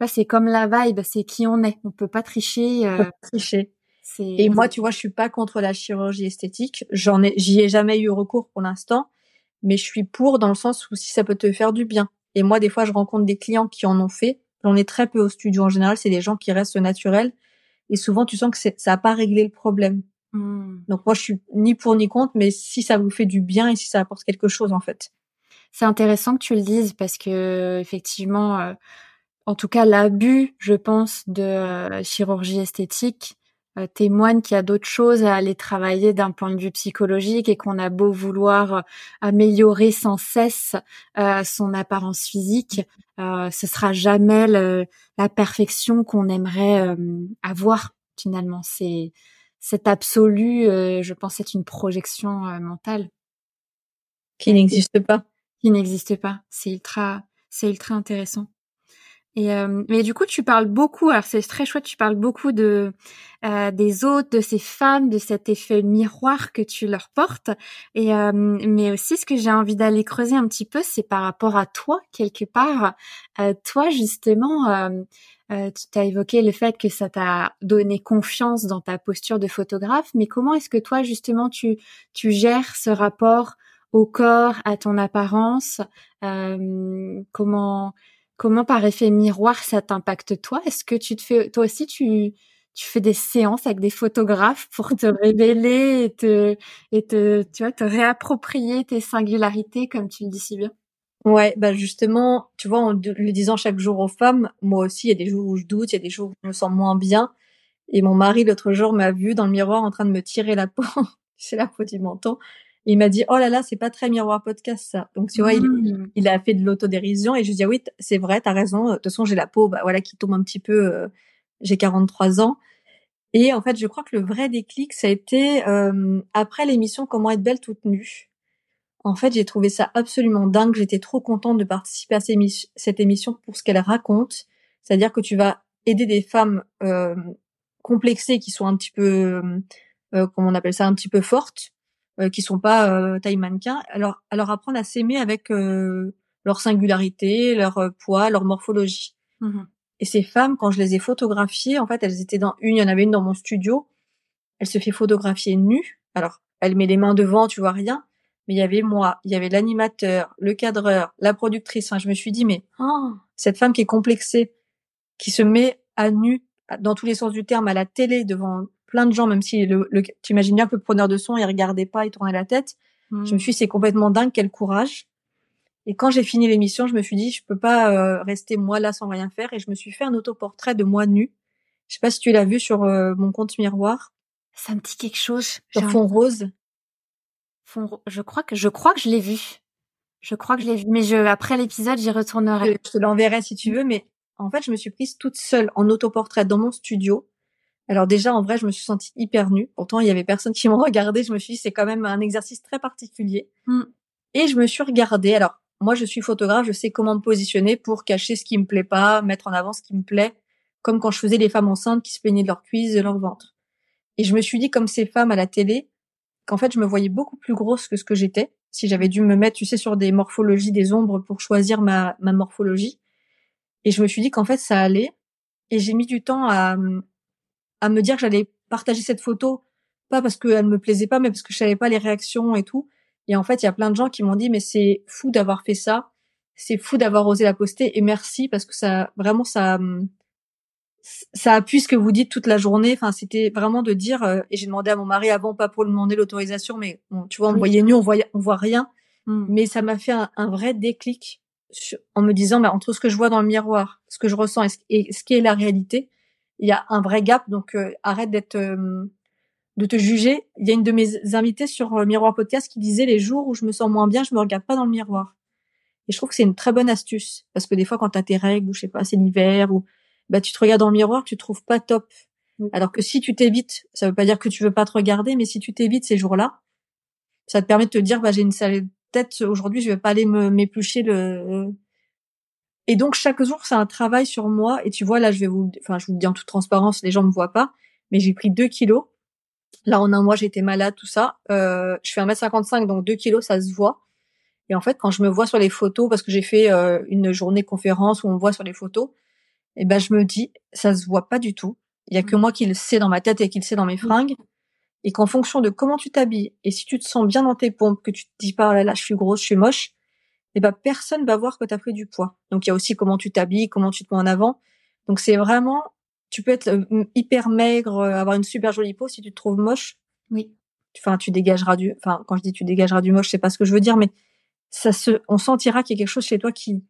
c'est comme la vibe c'est qui on est. On peut pas tricher euh, tricher et moi, tu vois, je suis pas contre la chirurgie esthétique. J'en ai, j'y ai jamais eu recours pour l'instant, mais je suis pour dans le sens où si ça peut te faire du bien. Et moi, des fois, je rencontre des clients qui en ont fait. J'en ai très peu au studio en général. C'est des gens qui restent naturels. Et souvent, tu sens que ça n'a pas réglé le problème. Mmh. Donc moi, je suis ni pour ni contre, mais si ça vous fait du bien et si ça apporte quelque chose, en fait. C'est intéressant que tu le dises parce que effectivement, euh, en tout cas, l'abus, je pense, de euh, chirurgie esthétique témoigne qu'il y a d'autres choses à aller travailler d'un point de vue psychologique et qu'on a beau vouloir euh, améliorer sans cesse euh, son apparence physique, euh, ce sera jamais la perfection qu'on aimerait avoir finalement. C'est cet absolu, je pense, c'est une projection mentale qui n'existe pas. Qui n'existe pas. C'est ultra, c'est ultra intéressant. Et euh, mais du coup, tu parles beaucoup. Alors c'est très chouette. Tu parles beaucoup de euh, des autres, de ces femmes, de cet effet miroir que tu leur portes. Et euh, mais aussi, ce que j'ai envie d'aller creuser un petit peu, c'est par rapport à toi quelque part. toi, justement, tu as évoqué le fait que ça t'a donné confiance dans ta posture de photographe. Mais comment est-ce que toi, justement, tu tu gères ce rapport au corps, à ton apparence? Comment Comment par effet miroir ça t'impacte toi? Est-ce que tu te fais toi aussi tu tu fais des séances avec des photographes pour te révéler et te et te tu vois te réapproprier tes singularités comme tu le dis si bien? Ouais, bah justement, tu vois, en le disant chaque jour aux femmes, moi aussi, il y a des jours où je doute, il y a des jours où je me sens moins bien. Et mon mari, l'autre jour, m'a vu dans le miroir en train de me tirer la [laughs] peau, c'est la peau du menton il m'a dit, oh là là, c'est pas très miroir podcast, ça. Donc, tu vois, il, mmh. il, a fait de l'autodérision et je lui dis, ah oui, c'est vrai, t'as raison. De toute façon, j'ai la peau, bah, voilà, qui tombe un petit peu, euh, j'ai 43 ans. Et en fait, je crois que le vrai déclic, ça a été euh, après l'émission Comment être belle toute nue. En fait, j'ai trouvé ça absolument dingue. J'étais trop contente de participer à cette émission pour ce qu'elle raconte. C'est-à-dire que tu vas aider des femmes euh, complexées qui sont un petit peu, euh, comment on appelle ça, un petit peu fortes, euh, qui sont pas euh, taille mannequin, alors alors apprendre à s'aimer avec euh, leur singularité, leur euh, poids, leur morphologie. Mmh Et ces femmes, quand je les ai photographiées, en fait, elles étaient dans une, il y en avait une dans mon studio. Elle se fait photographier nue. Alors, elle met les mains devant, tu vois rien. Mais il y avait moi, il y avait l'animateur, le cadreur, la productrice. Enfin, je me suis dit, mais oh, cette femme qui est complexée, qui se met à nu dans tous les sens du terme à la télé devant plein de gens, même si le, tu imagines bien que le preneur de son, il regardait pas, il tournait la tête. Je me mmh. suis dit, c'est complètement dingue, quel courage. Et quand j'ai fini l'émission, je me suis dit, je peux pas euh, rester moi là sans rien faire. Et je me suis fait un autoportrait de moi nu. Je sais pas si tu l'as vu sur euh, mon compte miroir. Ça me dit quelque chose. Sur fond rose. Fond, je crois que je crois que je l'ai vu. Je crois que je l'ai vu, mais je après l'épisode, j'y retournerai. Je te l'enverrai si tu veux, mais en fait, je me suis prise toute seule en autoportrait dans mon studio alors déjà, en vrai, je me suis sentie hyper nue. Pourtant, il y avait personne qui [laughs] me regardait. Je me suis dit, c'est quand même un exercice très particulier. Mm. Et je me suis regardée. Alors, moi je suis photographe, je sais comment me positionner pour cacher ce qui me plaît pas, mettre en avant ce qui me plaît, comme quand je faisais les femmes enceintes qui se plaignaient de leur cuisse, de leur ventre. Et je me suis dit comme ces femmes à la télé, qu'en fait je me voyais beaucoup plus grosse que ce que j'étais, si j'avais dû me mettre, tu sais, sur des morphologies, des ombres pour choisir ma, ma morphologie. Et je me suis dit qu'en fait ça allait. Et j'ai mis du temps à, à me dire que j'allais partager cette photo, pas parce qu'elle me plaisait pas, mais parce que je savais pas les réactions et tout. Et en fait, il y a plein de gens qui m'ont dit, mais c'est fou d'avoir fait ça. C'est fou d'avoir osé la poster et merci parce que ça, vraiment, ça, ça appuie ce que vous dites toute la journée. Enfin, c'était vraiment de dire, euh, et j'ai demandé à mon mari avant, pas pour lui demander l'autorisation, mais tu vois, on me voyait nu, on voyait, on voit rien. Mmh. Mais ça m'a fait un, vrai déclic en me disant, bah, entre ce que je vois dans le miroir, ce que je ressens et ce, qui est la réalité, il y a un vrai gap. Donc, euh, arrête d'être, euh, de te juger. Il y a une de mes invitées sur euh, Miroir Podcast qui disait les jours où je me sens moins bien, je me regarde pas dans le miroir. Et je trouve que c'est une très bonne astuce parce que des fois quand tu as tes règles ou je sais pas, c'est l'hiver ou bah tu te regardes dans le miroir, tu te trouves pas top. Alors que si tu t'évites, ça veut pas dire que tu veux pas te regarder, mais si tu t'évites ces jours-là, ça te permet de te dire bah j'ai une sale tête aujourd'hui, je vais pas aller me m'éplucher le et donc chaque jour c'est un travail sur moi et tu vois là je vais vous enfin je vous le dis en toute transparence, les gens me voient pas, mais j'ai pris 2 kilos Là, en un mois, j'étais malade, tout ça. Euh, je fais 1m55, donc 2 kilos, ça se voit. Et en fait, quand je me vois sur les photos, parce que j'ai fait euh, une journée conférence où on me voit sur les photos, et eh ben je me dis, ça se voit pas du tout. Il y a que mmh. moi qui le sais dans ma tête et qui le sais dans mes mmh. fringues. Et qu'en fonction de comment tu t'habilles et si tu te sens bien dans tes pompes, que tu te dis pas, oh là là, je suis grosse, je suis moche, et eh ben personne va voir que tu as pris du poids. Donc il y a aussi comment tu t'habilles, comment tu te mets en avant. Donc c'est vraiment tu peux être euh, hyper maigre, euh, avoir une super jolie peau si tu te trouves moche. Oui. Enfin, tu dégageras du. Enfin, quand je dis tu dégageras du moche, c'est pas ce que je veux dire, mais ça se, on sentira qu'il y a quelque chose chez toi qui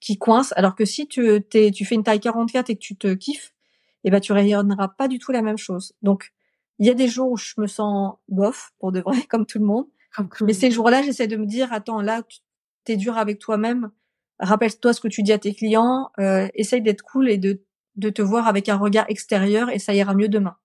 qui coince. Alors que si tu t'es, tu fais une taille 44 et que tu te kiffes, eh ben tu rayonneras pas du tout la même chose. Donc, il y a des jours où je me sens bof pour de vrai, [laughs] comme tout le monde. Mais ces jours-là, j'essaie de me dire, attends, là, dur avec toi-même. Rappelle-toi ce que tu dis à tes clients. Euh, essaye d'être cool et de de te voir avec un regard extérieur et ça ira mieux demain.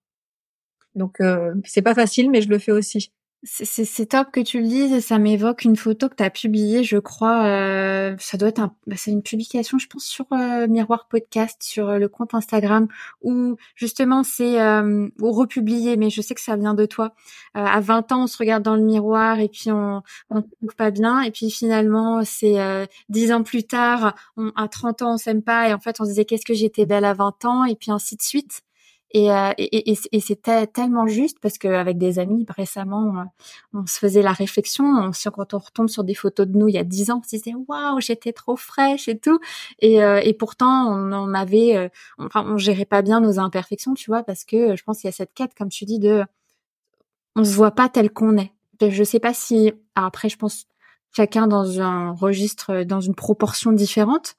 Donc euh, c'est pas facile, mais je le fais aussi. C'est top que tu le dises et ça m'évoque une photo que tu as publiée, je crois. Euh, ça doit être un, bah, c'est une publication, je pense, sur euh, Miroir Podcast, sur euh, le compte Instagram, où justement c'est euh, ou republié, mais je sais que ça vient de toi. à 20 ans, on se regarde dans le miroir et puis on on trouve pas bien, et puis finalement c'est dix ans plus tard, on, à 30 ans on s'aime pas, et en fait on se disait qu'est-ce que j'étais belle à 20 ans, et puis ainsi de suite. Et, euh, et, et, et c'était tellement juste parce qu'avec des amis récemment, euh, on se faisait la réflexion. On, quand on retombe sur des photos de nous il y a dix ans, on se disait waouh, j'étais trop fraîche et tout. Et, euh, et pourtant, on, on avait, enfin, on gérait pas bien nos imperfections, tu vois, parce que je pense qu'il y a cette quête, comme tu dis, de on se voit pas tel qu'on est. Je sais pas si après, je pense chacun dans un registre, dans une proportion différente.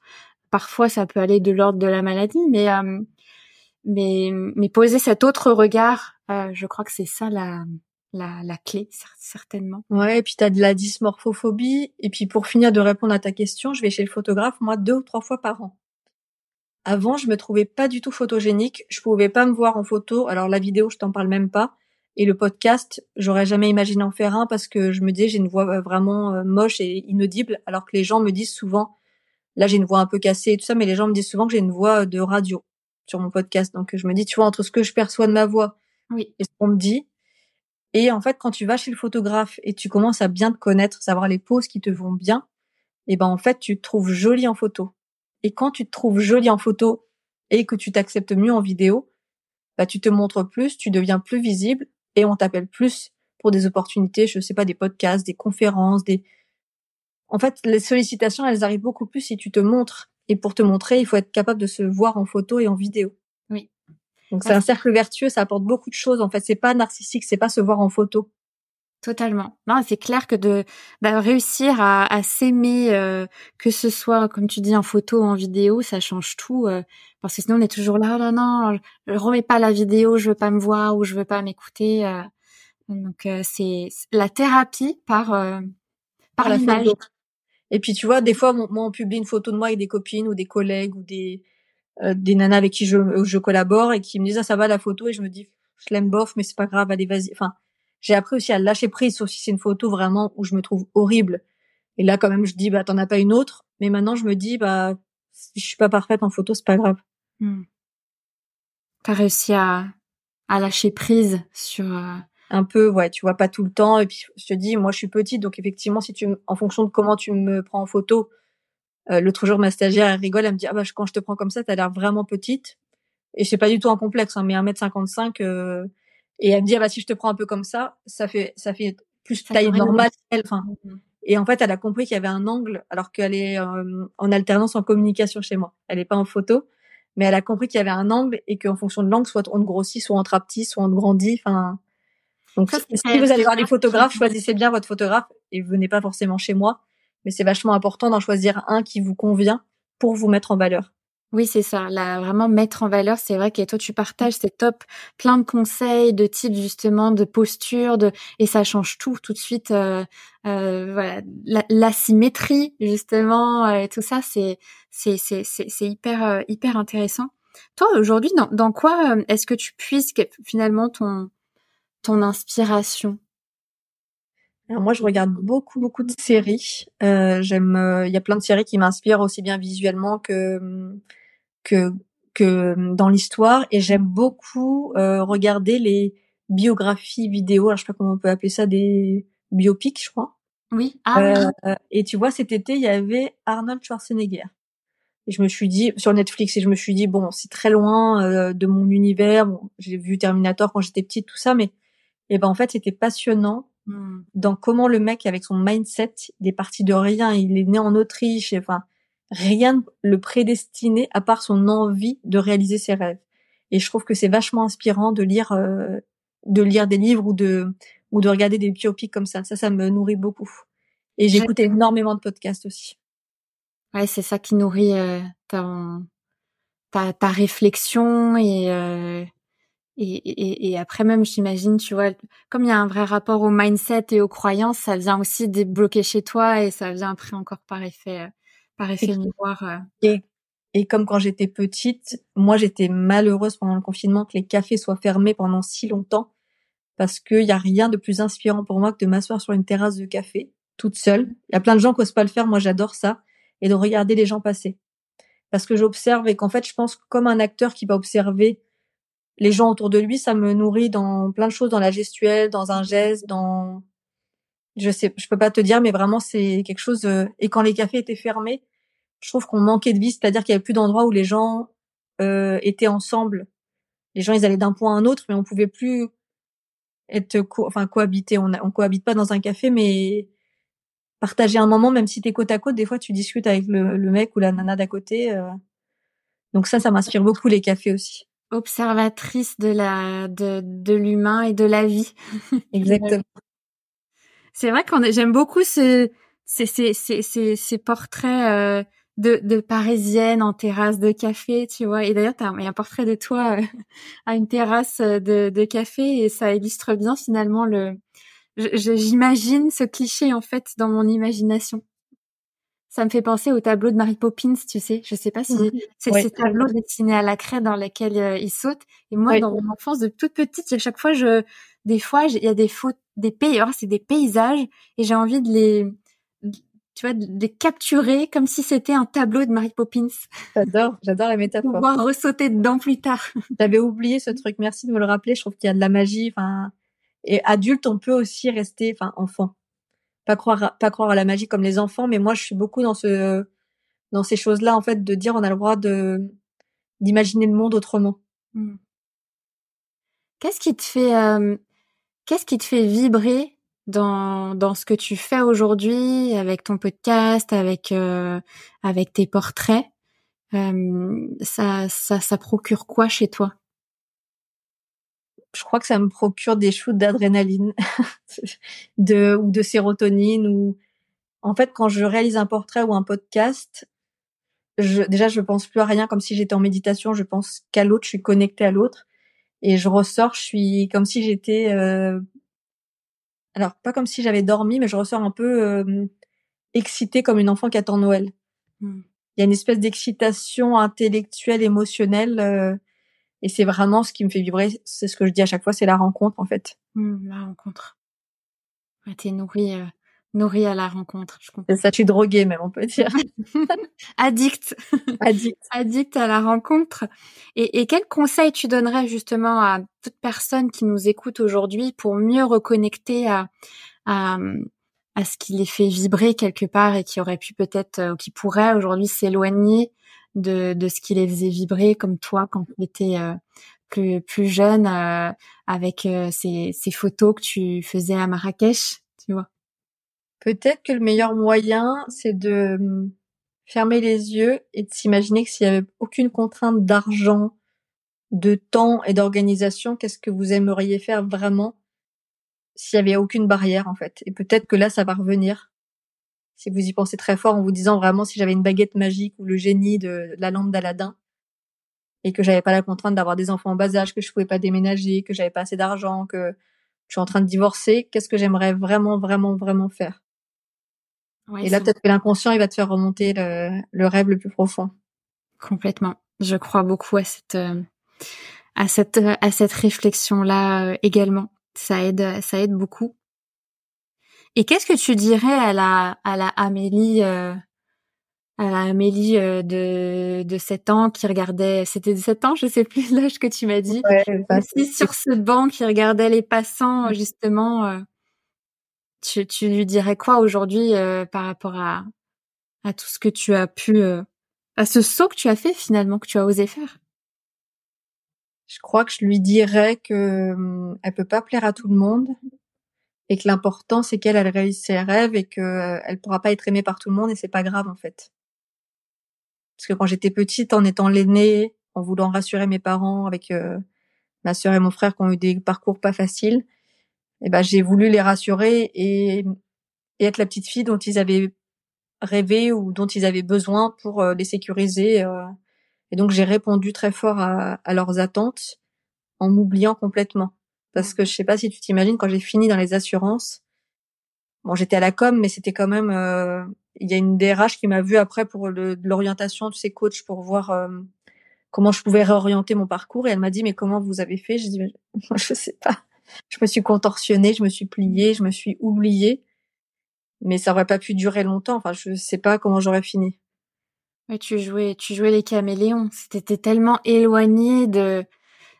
Parfois, ça peut aller de l'ordre de la maladie, mais mais poser cet autre regard, euh, je crois que c'est ça la clé certainement. Ouais, et puis tu as de la dysmorphophobie et puis pour finir de répondre à ta question, je vais chez le photographe moi deux ou trois fois par an. Avant, je me trouvais pas du tout photogénique, je pouvais pas me voir en photo. Alors la vidéo, je t'en parle même pas et le podcast, j'aurais jamais imaginé en faire un parce que je me disais j'ai une voix euh, vraiment euh, moche et inaudible alors que les gens me disent souvent là j'ai une voix un peu cassée et tout ça mais les gens me disent souvent que j'ai une voix de radio sur mon podcast. Donc je me dis, tu vois, entre ce que je perçois de ma voix oui. et ce qu'on me dit. Et en fait, quand tu vas chez le photographe et tu commences à bien te connaître, savoir les poses qui te vont bien, et ben en fait, tu te trouves jolie en photo. Et quand tu te trouves jolie en photo et que tu t'acceptes mieux en vidéo, bah tu te montres plus, tu deviens plus visible et on t'appelle plus pour des opportunités, je sais pas, des podcasts, des conférences, des en fait, les sollicitations, elles arrivent beaucoup plus si tu te montres et pour te montrer, il faut être capable de se voir en photo et en vidéo. Oui. Donc c'est un cercle vertueux, ça apporte beaucoup de choses. En fait, c'est pas narcissique, c'est pas se voir en photo. Totalement. Non, c'est clair que de bah, réussir à, à s'aimer, euh, que ce soit comme tu dis en photo ou en vidéo, ça change tout. Euh, parce que sinon on est toujours là, oh non, non, je remets pas la vidéo, je veux pas me voir ou je veux pas m'écouter. Euh. donc c'est la thérapie par par, par l'image. Et puis tu vois, des fois, moi, on publie une photo de moi avec des copines ou des collègues ou des euh, des nanas avec qui je, je collabore et qui me disent ah ça va la photo? et je me dis je l'aime bof mais c'est pas grave allez vas-y. Enfin, j'ai appris aussi à lâcher prise sauf si c'est une photo vraiment où je me trouve horrible. Et là, quand même, je dis, bah, t'en as pas une autre. Mais maintenant, je me dis, bah, si je suis pas parfaite en photo, c'est pas grave. Hmm. T'as réussi à, à lâcher prise sur. Euh, un peu, ouais, tu vois, pas tout le temps. Et puis, je te dis, moi, je suis petite, donc effectivement, si tu, en fonction de comment tu me prends en photo, euh, l'autre jour, ma stagiaire, elle rigole, elle me dit, ah bah, quand je te prends comme ça, t'as l'air vraiment petite. Et c'est pas du tout un complexe, hein, mais 1m55, euh, et elle me dit, ah bah, si je te prends un peu comme ça, ça fait, ça fait plus taille normale. Enfin, mmh et en fait, elle a compris qu'il y avait un angle, alors qu'elle est euh, en alternance en communication chez moi. Elle est pas en photo, mais elle a compris qu'il y avait un angle et qu'en fonction de l'angle, soit on grossit, soit on petit, soit on grandit. Enfin, donc si vous allez voir les photographes, choisissez bien votre photographe et venez pas forcément chez moi. Mais c'est vachement important d'en choisir un qui vous convient pour vous mettre en valeur. Oui, c'est ça. Là, vraiment mettre en valeur, c'est vrai que toi, tu partages, c'est top. Plein de conseils, de types justement, de posture, de et ça change tout tout de suite. Euh, euh, voilà, la, symétrie justement, euh, et tout ça, c'est c'est c'est c'est hyper hyper intéressant. Toi, aujourd'hui, dans, dans quoi est-ce que tu puisses finalement ton ton inspiration? Alors moi, je regarde beaucoup, beaucoup de séries. Euh, j'aime, il y a plein de séries qui m'inspirent aussi bien visuellement que que que dans l'histoire et j'aime beaucoup euh, regarder les biographies vidéo. Alors je sais pas comment on peut appeler ça des biopics, je crois. Oui. Ah, euh, et tu vois, cet été, il y avait Arnold Schwarzenegger. Et je me suis dit sur Netflix et je me suis dit bon, c'est très loin euh, de mon univers. Bon, j'ai vu Terminator quand j'étais petite, tout ça, mais et ben en fait, c'était passionnant hmm. dans comment le mec avec son mindset, il est parti de rien. Il est né en Autriche. enfin, rien le prédestiné à part son envie de réaliser ses rêves. Et je trouve que c'est vachement inspirant de lire euh, de lire des livres ou de ou de regarder des biopics comme ça. Ça, ça me nourrit beaucoup. Et j'écoute énormément de podcasts aussi. Ouais, c'est ça qui nourrit euh, ta, ta, ta réflexion et, euh, et, et, et après même, j'imagine, tu vois, comme il y a un vrai rapport au mindset et aux croyances, ça vient aussi débloquer chez toi et ça vient après encore par effet par effet miroir. Euh. Et, et comme quand j'étais petite, moi j'étais malheureuse pendant le confinement que les cafés soient fermés pendant si longtemps parce qu'il y a rien de plus inspirant pour moi que de m'asseoir sur une terrasse de café toute seule. Il y a plein de gens qui osent pas le faire, moi j'adore ça, et de regarder les gens passer. Parce que j'observe et qu'en fait je pense comme un acteur qui va observer les gens autour de lui, ça me nourrit dans plein de choses, dans la gestuelle, dans un geste, dans je sais, je peux pas te dire, mais vraiment c'est quelque chose. Euh, et quand les cafés étaient fermés, je trouve qu'on manquait de vie, c'est-à-dire qu'il y avait plus d'endroits où les gens euh, étaient ensemble. Les gens, ils allaient d'un point à un autre, mais on pouvait plus être, enfin cohabiter. On, on cohabite pas dans un café, mais partager un moment, même si t'es côte à côte, des fois tu discutes avec le, le mec ou la nana d'à côté. Euh. Donc ça, ça m'inspire beaucoup les cafés aussi. Observatrice de la de, de l'humain et de la vie. [laughs] Exactement. C'est vrai qu'on j'aime beaucoup ce, ces, ces, ces, ces, portraits euh, de, de parisiennes en terrasse de café, tu vois. Et d'ailleurs, il y a un portrait de toi euh, [laughs] à une terrasse de, de café et ça illustre bien finalement le. J'imagine ce cliché en fait dans mon imagination. Ça me fait penser au tableau de Mary Poppins, tu sais. Je sais pas si mmh. c'est ces tableaux dessinés à la craie dans lesquels euh, il saute. Et moi, dans mon enfance, de toute petite, à chaque fois, je, des fois, il y a des fautes, des pays, c'est des paysages, et j'ai envie de les, tu vois, de les capturer comme si c'était un tableau de Mary Poppins. J'adore, j'adore la [laughs] métaphore. Pouvoir ressauter dedans plus tard. [laughs] J'avais oublié ce truc. Merci de me le rappeler. Je trouve qu'il y a de la magie. Enfin, et adulte, on peut aussi rester, enfin, enfant pas croire pas croire à la magie comme les enfants mais moi je suis beaucoup dans ce dans ces choses là en fait de dire on a le droit de d'imaginer le monde autrement. Mmh. qu'est-ce qui te fait euh, qu'est-ce qui te fait vibrer dans dans ce que tu fais aujourd'hui avec ton podcast avec euh, avec tes portraits? Euh, ça ça ça procure quoi chez toi? Je crois que ça me procure des shoots d'adrénaline [laughs] de ou de sérotonine ou en fait quand je réalise un portrait ou un podcast je, déjà je pense plus à rien comme si j'étais en méditation je pense qu'à l'autre je suis connectée à l'autre et je ressors je suis comme si j'étais euh... alors pas comme si j'avais dormi mais je ressors un peu euh, excitée comme une enfant qui attend Noël mmh. il y a une espèce d'excitation intellectuelle émotionnelle euh, et c'est vraiment ce qui me fait vibrer. C'est ce que je dis à chaque fois, c'est la rencontre en fait. Mmh, la rencontre. Ouais, t'es nourri, euh, Nourri à la rencontre, je comprends. Ça, tu es drogué même, on peut dire. [laughs] Addict. Addict. [laughs] Addict à la rencontre. Et, et quel conseil tu donnerais justement à toute personne qui nous écoute aujourd'hui pour mieux reconnecter à, à, à ce qui les fait vibrer quelque part et qui aurait pu peut-être, euh, ou qui pourrait aujourd'hui s'éloigner de, de ce qui les faisait vibrer, comme toi quand tu étais euh, plus, plus jeune, euh, avec ces, ces photos que tu faisais à Marrakech, tu vois Peut-être que le meilleur moyen, c'est de hum, fermer les yeux et de s'imaginer que s'il y avait aucune contrainte d'argent, de temps et d'organisation, qu'est-ce que vous aimeriez faire vraiment s'il y avait aucune barrière en fait. Et peut-être que là, ça va revenir. Si vous y pensez très fort en vous disant vraiment si j'avais une baguette magique ou le génie de, la lampe d'Aladin et que j'avais pas la contrainte d'avoir des enfants en bas âge, que je pouvais pas déménager, que j'avais pas assez d'argent, que je suis en train de divorcer, qu'est-ce que j'aimerais vraiment, vraiment, vraiment faire? Et là, peut-être que l'inconscient, il va te faire remonter le, le, rêve le plus profond. Complètement. Je crois beaucoup à cette euh, à cette à cette réflexion là euh, également. Ça aide ça aide beaucoup. Et qu'est-ce que tu dirais à la à la Amélie euh, à la Amélie de de 7 ans qui regardait c'était de 7 ans, je sais plus l'âge que tu m'as dit. Ouais, sur ce banc qui regardait les passants justement tu, tu lui dirais quoi aujourd'hui euh, par rapport à, à tout ce que tu as pu, euh, à ce saut que tu as fait finalement, que tu as osé faire? Je crois que je lui dirais que hum, elle peut pas plaire à tout le monde et que l'important c'est qu'elle elle réalise ses rêves et que euh, elle pourra pas être aimée par tout le monde et c'est pas grave en fait. Parce que quand j'étais petite, en étant l'aînée, en voulant rassurer mes parents avec ma sœur et mon frère qui ont eu des parcours pas faciles, et eh ben j'ai voulu les rassurer et, et, être la petite fille dont ils avaient rêvé ou dont ils avaient besoin pour euh, les sécuriser. Euh. Et donc j'ai répondu très fort à, à leurs attentes en m'oubliant complètement. Parce que je sais pas si tu t'imagines quand j'ai fini dans les assurances. Bon, j'étais à la com, mais c'était quand même. Euh, il y a une DRH qui m'a vu après pour le, de l'orientation, tu sais, coach, pour voir comment je pouvais réorienter mon parcours. Et elle m'a dit, mais comment vous avez fait? Je dis, [laughs] je sais pas je me suis contorsionnée, je me suis pliée, je me suis oubliée. Mais ça aurait pas pu durer longtemps. Enfin, je sais pas comment j'aurais fini. Mais tu jouais, tu jouais les caméléons. C'était tellement éloigné de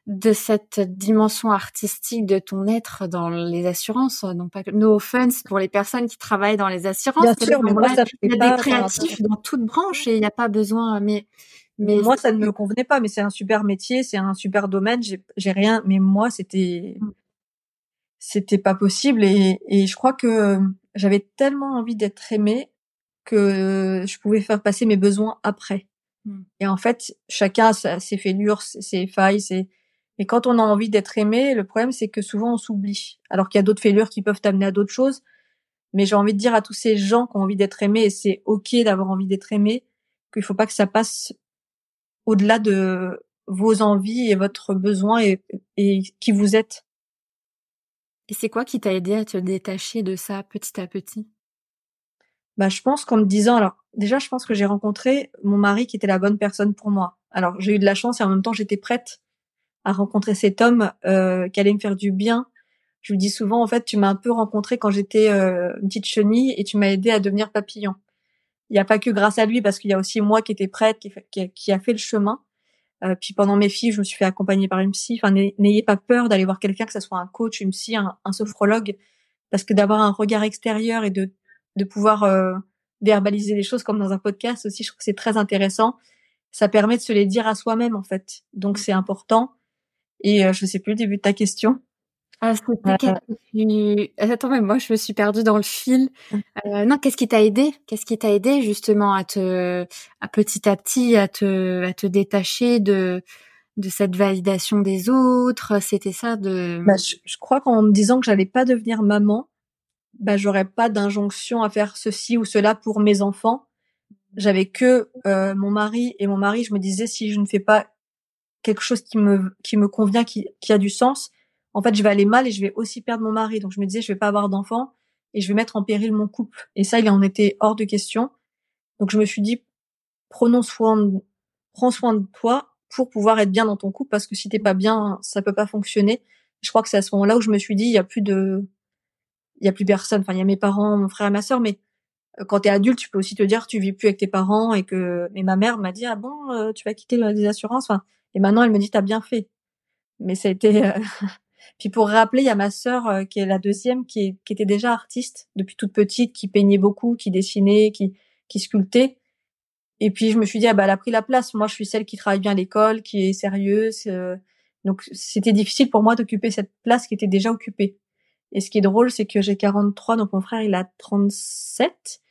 de cette dimension artistique de ton être dans les assurances, non pas no offense pour les personnes qui travaillent dans les assurances. Bien sûr, mais moi, ça il y a des créatifs dans toute branche et il n'y a pas besoin. Mais mais moi, ça ne me convenait pas. Mais c'est un super métier, c'est un super domaine. J'ai rien. Mais moi, c'était mm c'était pas possible et, et je crois que j'avais tellement envie d'être aimée que je pouvais faire passer mes besoins après. Hmm. Et en fait, chacun a ses fêlures, ses failles, ses... Et quand on a envie d'être aimé, le problème c'est que souvent on s'oublie. Alors qu'il y a d'autres fêlures qui peuvent t'amener à d'autres choses. Mais j'ai envie de dire à tous ces gens qui ont envie d'être aimés, et c'est ok d'avoir envie d'être aimé, qu'il faut pas que ça passe au-delà de vos envies et votre besoin et, et qui vous êtes. Et c'est quoi qui t'a aidé à te détacher de ça petit à petit? Bah, je pense qu'en me disant, alors déjà, je pense que j'ai rencontré mon mari qui était la bonne personne pour moi. Alors j'ai eu de la chance et en même temps j'étais prête à rencontrer cet homme euh, qui allait me faire du bien. Je lui dis souvent, en fait, tu m'as un peu rencontré quand j'étais euh, une petite chenille et tu m'as aidé à devenir papillon. Il n'y a pas que grâce à lui, parce qu'il y a aussi moi qui étais prête, qui, qui, qui a fait le chemin. Euh, puis pendant mes filles, je me suis fait accompagner par une psy. Enfin, n'ayez pas peur d'aller voir quelqu'un, que ce soit un coach, une psy, un, sophrologue, parce que d'avoir un regard extérieur et de de pouvoir euh, verbaliser les choses comme dans un podcast aussi, je trouve que c'est très intéressant. Ça permet de se les dire à soi-même en fait. Donc c'est important. Et euh, je sais plus le début de ta question. Ah, Attends, mais moi, je me suis perdue dans le fil. Euh, non, qu'est-ce qui t'a aidé? Qu'est-ce qui t'a aidé justement à te, à petit à petit, à te, à te détacher de, de cette validation des autres? C'était ça de. Bah, je, crois qu'en me disant que j'allais pas devenir maman, bah, j'aurais pas d'injonction à faire ceci ou cela pour mes enfants. J'avais que euh, mon mari et mon mari. Je me disais si je ne fais pas quelque chose qui me, qui me convient, qui, qui a du sens en fait, je vais aller mal et je vais aussi perdre mon mari. Donc, je me disais, je vais pas avoir d'enfant et je vais mettre en péril mon couple. Et ça, il en était hors de question. Donc, je me suis dit, prenons soin, de, prends soin de toi pour pouvoir être bien dans ton couple parce que si t'es pas bien, ça peut pas fonctionner. Je crois que c'est à ce moment-là où je me suis dit, il y a plus de, il y a plus personne. Enfin, il y a mes parents, mon frère et ma sœur, mais euh, quand tu es adulte, tu peux aussi te dire tu vis plus avec tes parents et que. Et ma mère m'a dit ah bon, euh, tu vas quitter les assurances? Et maintenant elle me dit t'as bien fait. Mais ça a été. Euh, [laughs] puis pour rappeler, il y a ma sœur qui est la deuxième, qui, qui était déjà artiste depuis toute petite, qui peignait beaucoup, qui dessinait, qui, qui sculptait. Et puis je me suis dit ah bah elle a pris la place. Moi je suis celle qui travaille bien à l'école, qui est sérieuse. donc c'était difficile pour moi d'occuper cette place qui était déjà occupée. Et ce qui est drôle, c'est que j'ai 43, donc mon frère il a 37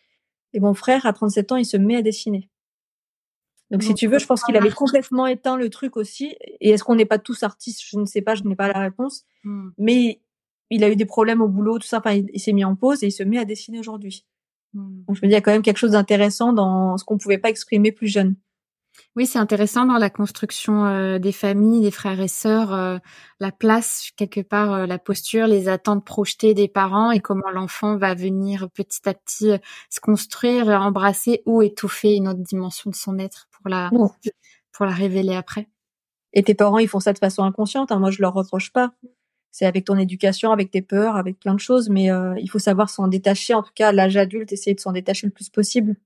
et mon frère, à 37 ans, il se met à dessiner. Donc, si tu veux, je pense qu'il avait [laughs] complètement éteint le truc aussi. Et est-ce qu'on n'est pas tous artistes? Je ne sais pas, je n'ai pas la réponse. Hmm. Mais il a eu des problèmes au boulot, tout ça. Enfin, il, s'est mis en pause et il se met à dessiner aujourd'hui. Hmm. Donc, je me dis, il y a quand même quelque chose d'intéressant dans ce qu'on pouvait pas exprimer plus jeune. Oui, c'est intéressant dans la construction euh, des familles, des frères et sœurs, euh, la place quelque part, euh, la posture, les attentes projetées des parents et comment l'enfant va venir petit à petit se construire, embrasser ou étouffer une autre dimension de son être pour la pour la révéler après. Et tes parents, ils font ça de façon inconsciente. Hein. Moi, je leur reproche pas. C'est avec ton éducation, avec tes peurs, avec plein de choses, mais il faut savoir s'en détacher. En tout cas, à l'âge adulte, essayer de s'en détacher le plus possible.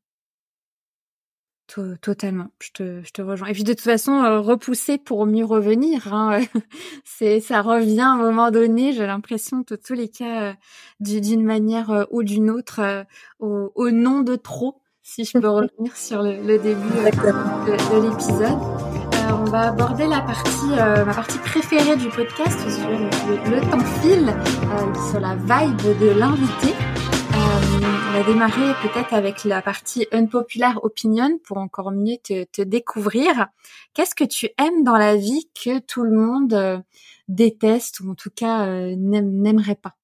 Totalement, je te, je te rejoins. Et puis de toute façon, euh, repousser pour mieux revenir, hein, [laughs] c'est ça revient à un moment donné. J'ai l'impression que tous les cas, euh, d'une manière euh, ou d'une autre, au, au, nom de trop, si je peux revenir sur le, début de, l'épisode. on va aborder la partie, ma partie préférée du podcast, sur le, temps file, sur la vibe de l'invité on va démarrer peut-être avec la partie unpopular opinion pour encore mieux te, découvrir. Qu'est-ce que tu aimes dans la vie que tout le monde euh, déteste ou en tout cas euh, n'aimerait pas?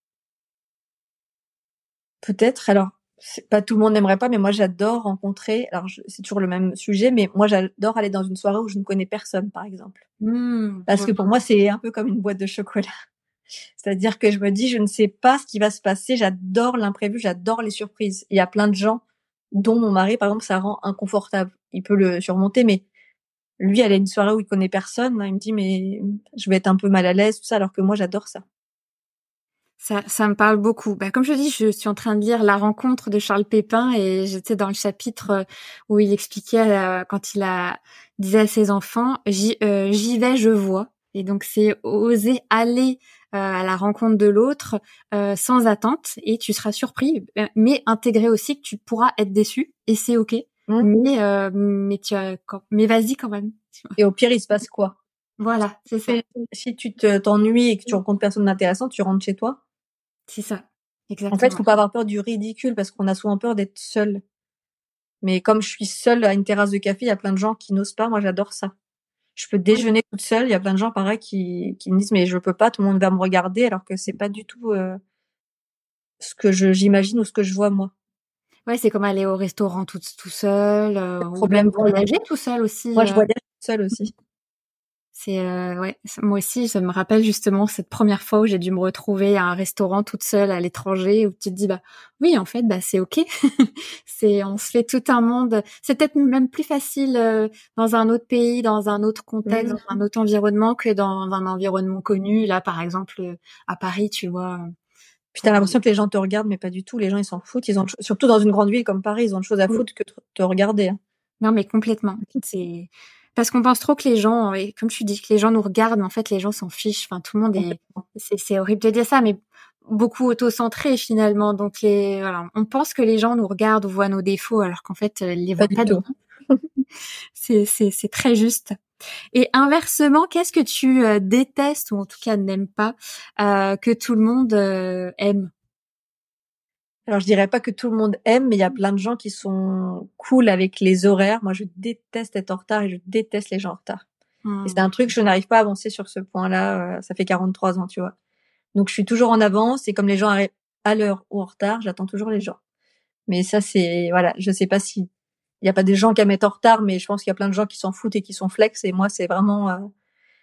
Peut-être. Alors, pas tout le monde n'aimerait pas, mais moi j'adore rencontrer. Alors c'est toujours le même sujet, mais moi j'adore aller dans une soirée où je ne connais personne, par exemple. Mmh, Parce que pour moi c'est un peu comme une boîte de chocolat. [laughs] C'est-à-dire que je me dis, je ne sais pas ce qui va se passer. J'adore l'imprévu, j'adore les surprises. Il y a plein de gens, dont mon mari, par exemple, ça rend inconfortable. Il peut le surmonter, mais lui, elle a une soirée où il connaît personne. Il me dit, mais je vais être un peu mal à l'aise, tout ça, alors que moi, j'adore ça. Ça, ça me parle beaucoup. Bah, comme je dis, je suis en train de lire La rencontre de Charles Pépin et j'étais dans le chapitre euh, où il expliquait euh, quand il a disait à ses enfants, j'y euh, vais, je vois. Et donc c'est oser aller euh, à la rencontre de l'autre euh, sans attente et tu seras surpris, euh, mais intégrer aussi que tu pourras être déçu et c'est ok. Mmh. Mais mais tu as, mais vas-y quand même. Et au pire il se passe quoi? Voilà, c'est ça. Si tu t'ennuies et que tu rencontres personne d'intéressant, tu rentres chez toi? C'est ça. Exactement. En fait, faut pas avoir peur du ridicule parce qu'on a souvent peur d'être seul. Mais comme je suis seule à une terrasse de café, il y a plein de gens qui n'osent pas. Moi, j'adore ça je peux déjeuner toute seule. Il y a plein de gens pareil qui, qui me disent mais je peux pas, tout le monde va me regarder alors que c'est pas du tout euh, ce que je j'imagine ou ce que je vois moi. Ouais, c'est comme aller au restaurant tout, tout seul, euh, problème voyager tout seul aussi. Moi, je euh. voyage tout seul aussi. C'est euh, ouais, moi aussi, ça me rappelle justement cette première fois où j'ai dû me retrouver à un restaurant toute seule à l'étranger où tu te dis bah oui, en fait, bah c'est OK. [laughs] c'est on se fait tout un monde. C'est peut-être même plus facile euh, dans un autre pays, dans un autre contexte, mmh. dans un autre environnement que dans un environnement connu. Là, par exemple, euh, à Paris, tu vois. Puis t'as l'impression que les gens te regardent, mais pas du tout. Les gens, ils s'en foutent. Ils ont surtout dans une grande ville comme Paris, ils ont de choses à foutre que de te regarder. Hein. Non, mais complètement. C'est parce qu'on pense trop que les gens, et comme tu dis, que les gens nous regardent, mais en fait, les gens s'en fichent. Enfin, tout le monde est, c'est horrible de dire ça, mais beaucoup auto-centré finalement. Donc, les, voilà, on pense que les gens nous regardent ou voient nos défauts, alors qu'en fait, ils les voient pas, [laughs] c'est, c'est, c'est très juste. Et inversement, qu'est-ce que tu euh, détestes ou en tout cas n'aimes pas euh, que tout le monde euh, aime? Alors je dirais pas que tout le monde aime, mais il y a plein de gens qui sont cool avec les horaires. Moi, je déteste être en retard et je déteste les gens en retard. Et c'est un truc, je n'arrive pas à avancer sur ce point-là. Euh, ça fait 43 ans, tu vois. Donc je suis toujours en avance et comme les gens arrivent à l'heure ou en retard, j'attends toujours les gens. Mais ça, c'est voilà, je sais pas si il y a pas des gens qui aiment être en retard, mais je pense qu'il y a plein de gens qui s'en foutent et qui sont flex. Et moi, c'est vraiment, euh,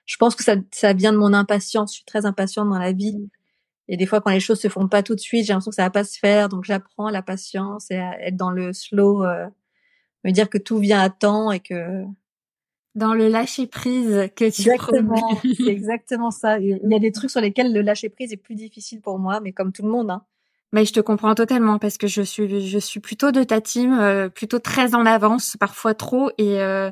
je pense que ça, ça vient de mon impatience. Je suis très impatiente dans la vie. Et des fois, quand les choses se font pas tout de suite, j'ai l'impression que ça va pas se faire. Donc, j'apprends la patience et à être dans le slow, euh, me dire que tout vient à temps et que dans le lâcher prise que tu exactement, c'est exactement ça. Il y a des trucs sur lesquels le lâcher prise est plus difficile pour moi, mais comme tout le monde, hein. Mais je te comprends totalement parce que je suis je suis plutôt de ta team, euh, plutôt très en avance, parfois trop, et euh,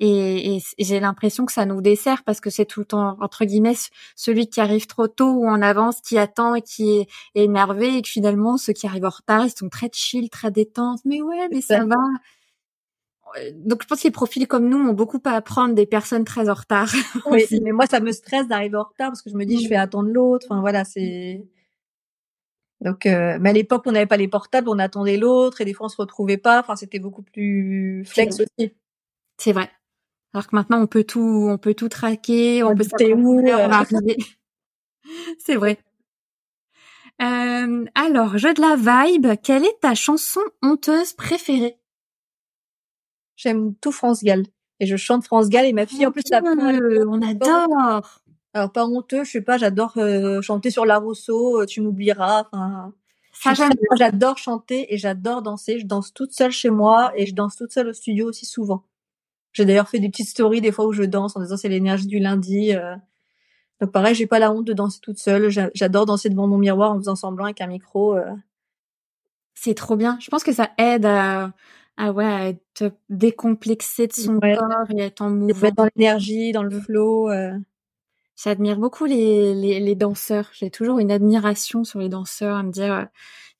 et, et, j'ai l'impression que ça nous dessert parce que c'est tout le temps entre guillemets celui qui arrive trop tôt ou en avance, qui attend et qui est, énervé, et que finalement ceux qui arrivent en retard, ils sont très chill, très détentes. Mais ouais, mais ça va. Donc je pense que les profils comme nous ont beaucoup à apprendre des personnes très en retard. Oui, [laughs] mais moi ça me stresse d'arriver en retard parce que je me dis je vais attendre l'autre. Enfin voilà, c'est donc, euh, mais à l'époque, on n'avait pas les portables, on attendait l'autre et des fois on se retrouvait pas. Enfin, c'était beaucoup plus flex aussi. C'est vrai. Alors que maintenant, on peut tout, on peut tout traquer, on, peut savoir où on va arriver. [laughs] C'est vrai. Euh, alors, jeu de la vibe, quelle est ta chanson honteuse préférée? J'aime tout France Gall et je chante France Gall et ma fille en plus la on adore. Alors pas honteux, je sais pas, j'adore euh, chanter sur la Rousseau, euh, tu m'oublieras. Enfin, j'adore chanter et j'adore danser. Je danse toute seule chez moi et je danse toute seule au studio aussi souvent. J'ai d'ailleurs fait des petites stories des fois où je danse en disant c'est l'énergie du lundi. Euh. Donc pareil, j'ai pas la honte de danser toute seule. J'adore danser devant mon miroir en faisant semblant avec un micro. C'est trop bien. Je pense que ça aide à, à ouais, à te décomplexer de son corps et être en mouvement. dans l'énergie, dans le flow. J'admire beaucoup les, les, les danseurs. J'ai toujours une admiration sur les danseurs, à me dire euh,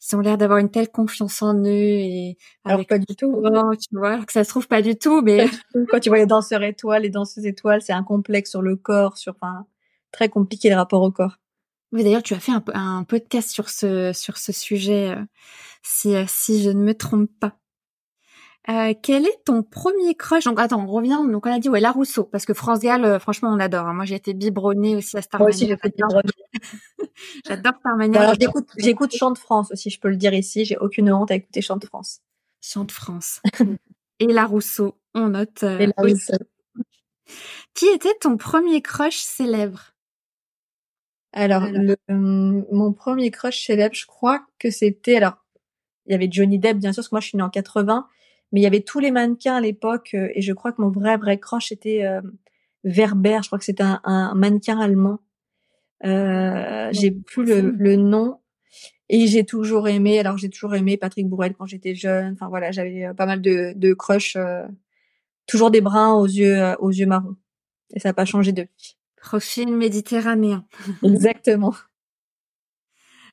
ils ont l'air d'avoir une telle confiance en eux et alors pas du tout. Tu vois, alors que ça se trouve pas du tout, mais quand tu vois les danseurs étoiles, les danseuses étoiles, c'est un complexe sur le corps, sur enfin très compliqué le rapport au corps. Oui, d'ailleurs, tu as fait un, un podcast sur ce sur ce sujet, euh, si euh, si je ne me trompe pas. Euh, quel est ton premier crush? Donc attends, on revient. Donc on a dit ouais la Rousseau parce que France Gall, euh, franchement on adore. Hein. Moi j'ai été biberonnée aussi à Starmania. Moi aussi j'ai fait [laughs] J'adore Starmania. Alors j'écoute j'écoute Chant de France aussi, je peux le dire ici. J'ai aucune honte à écouter Chant de France. Chant de France. [laughs] Et la Rousseau, on note. Euh, Et la Rousseau. Qui était ton premier crush célèbre? Alors, Le, mon premier crush célèbre, je crois que c'était alors il y avait Johnny Depp bien sûr parce que moi je suis née en 80 mais il y avait tous les mannequins à l'époque euh, et je crois que mon vrai vrai crush était euh, Werber. Je crois que c'était un, un, mannequin allemand. Euh, j'ai plus le, le, nom et j'ai toujours aimé. Alors j'ai toujours aimé Patrick Bourrel quand j'étais jeune. Enfin voilà, j'avais euh, pas mal de, de crush. toujours des bruns aux yeux aux yeux marrons et ça n'a pas changé depuis. Profil méditerranéen. [laughs] Exactement.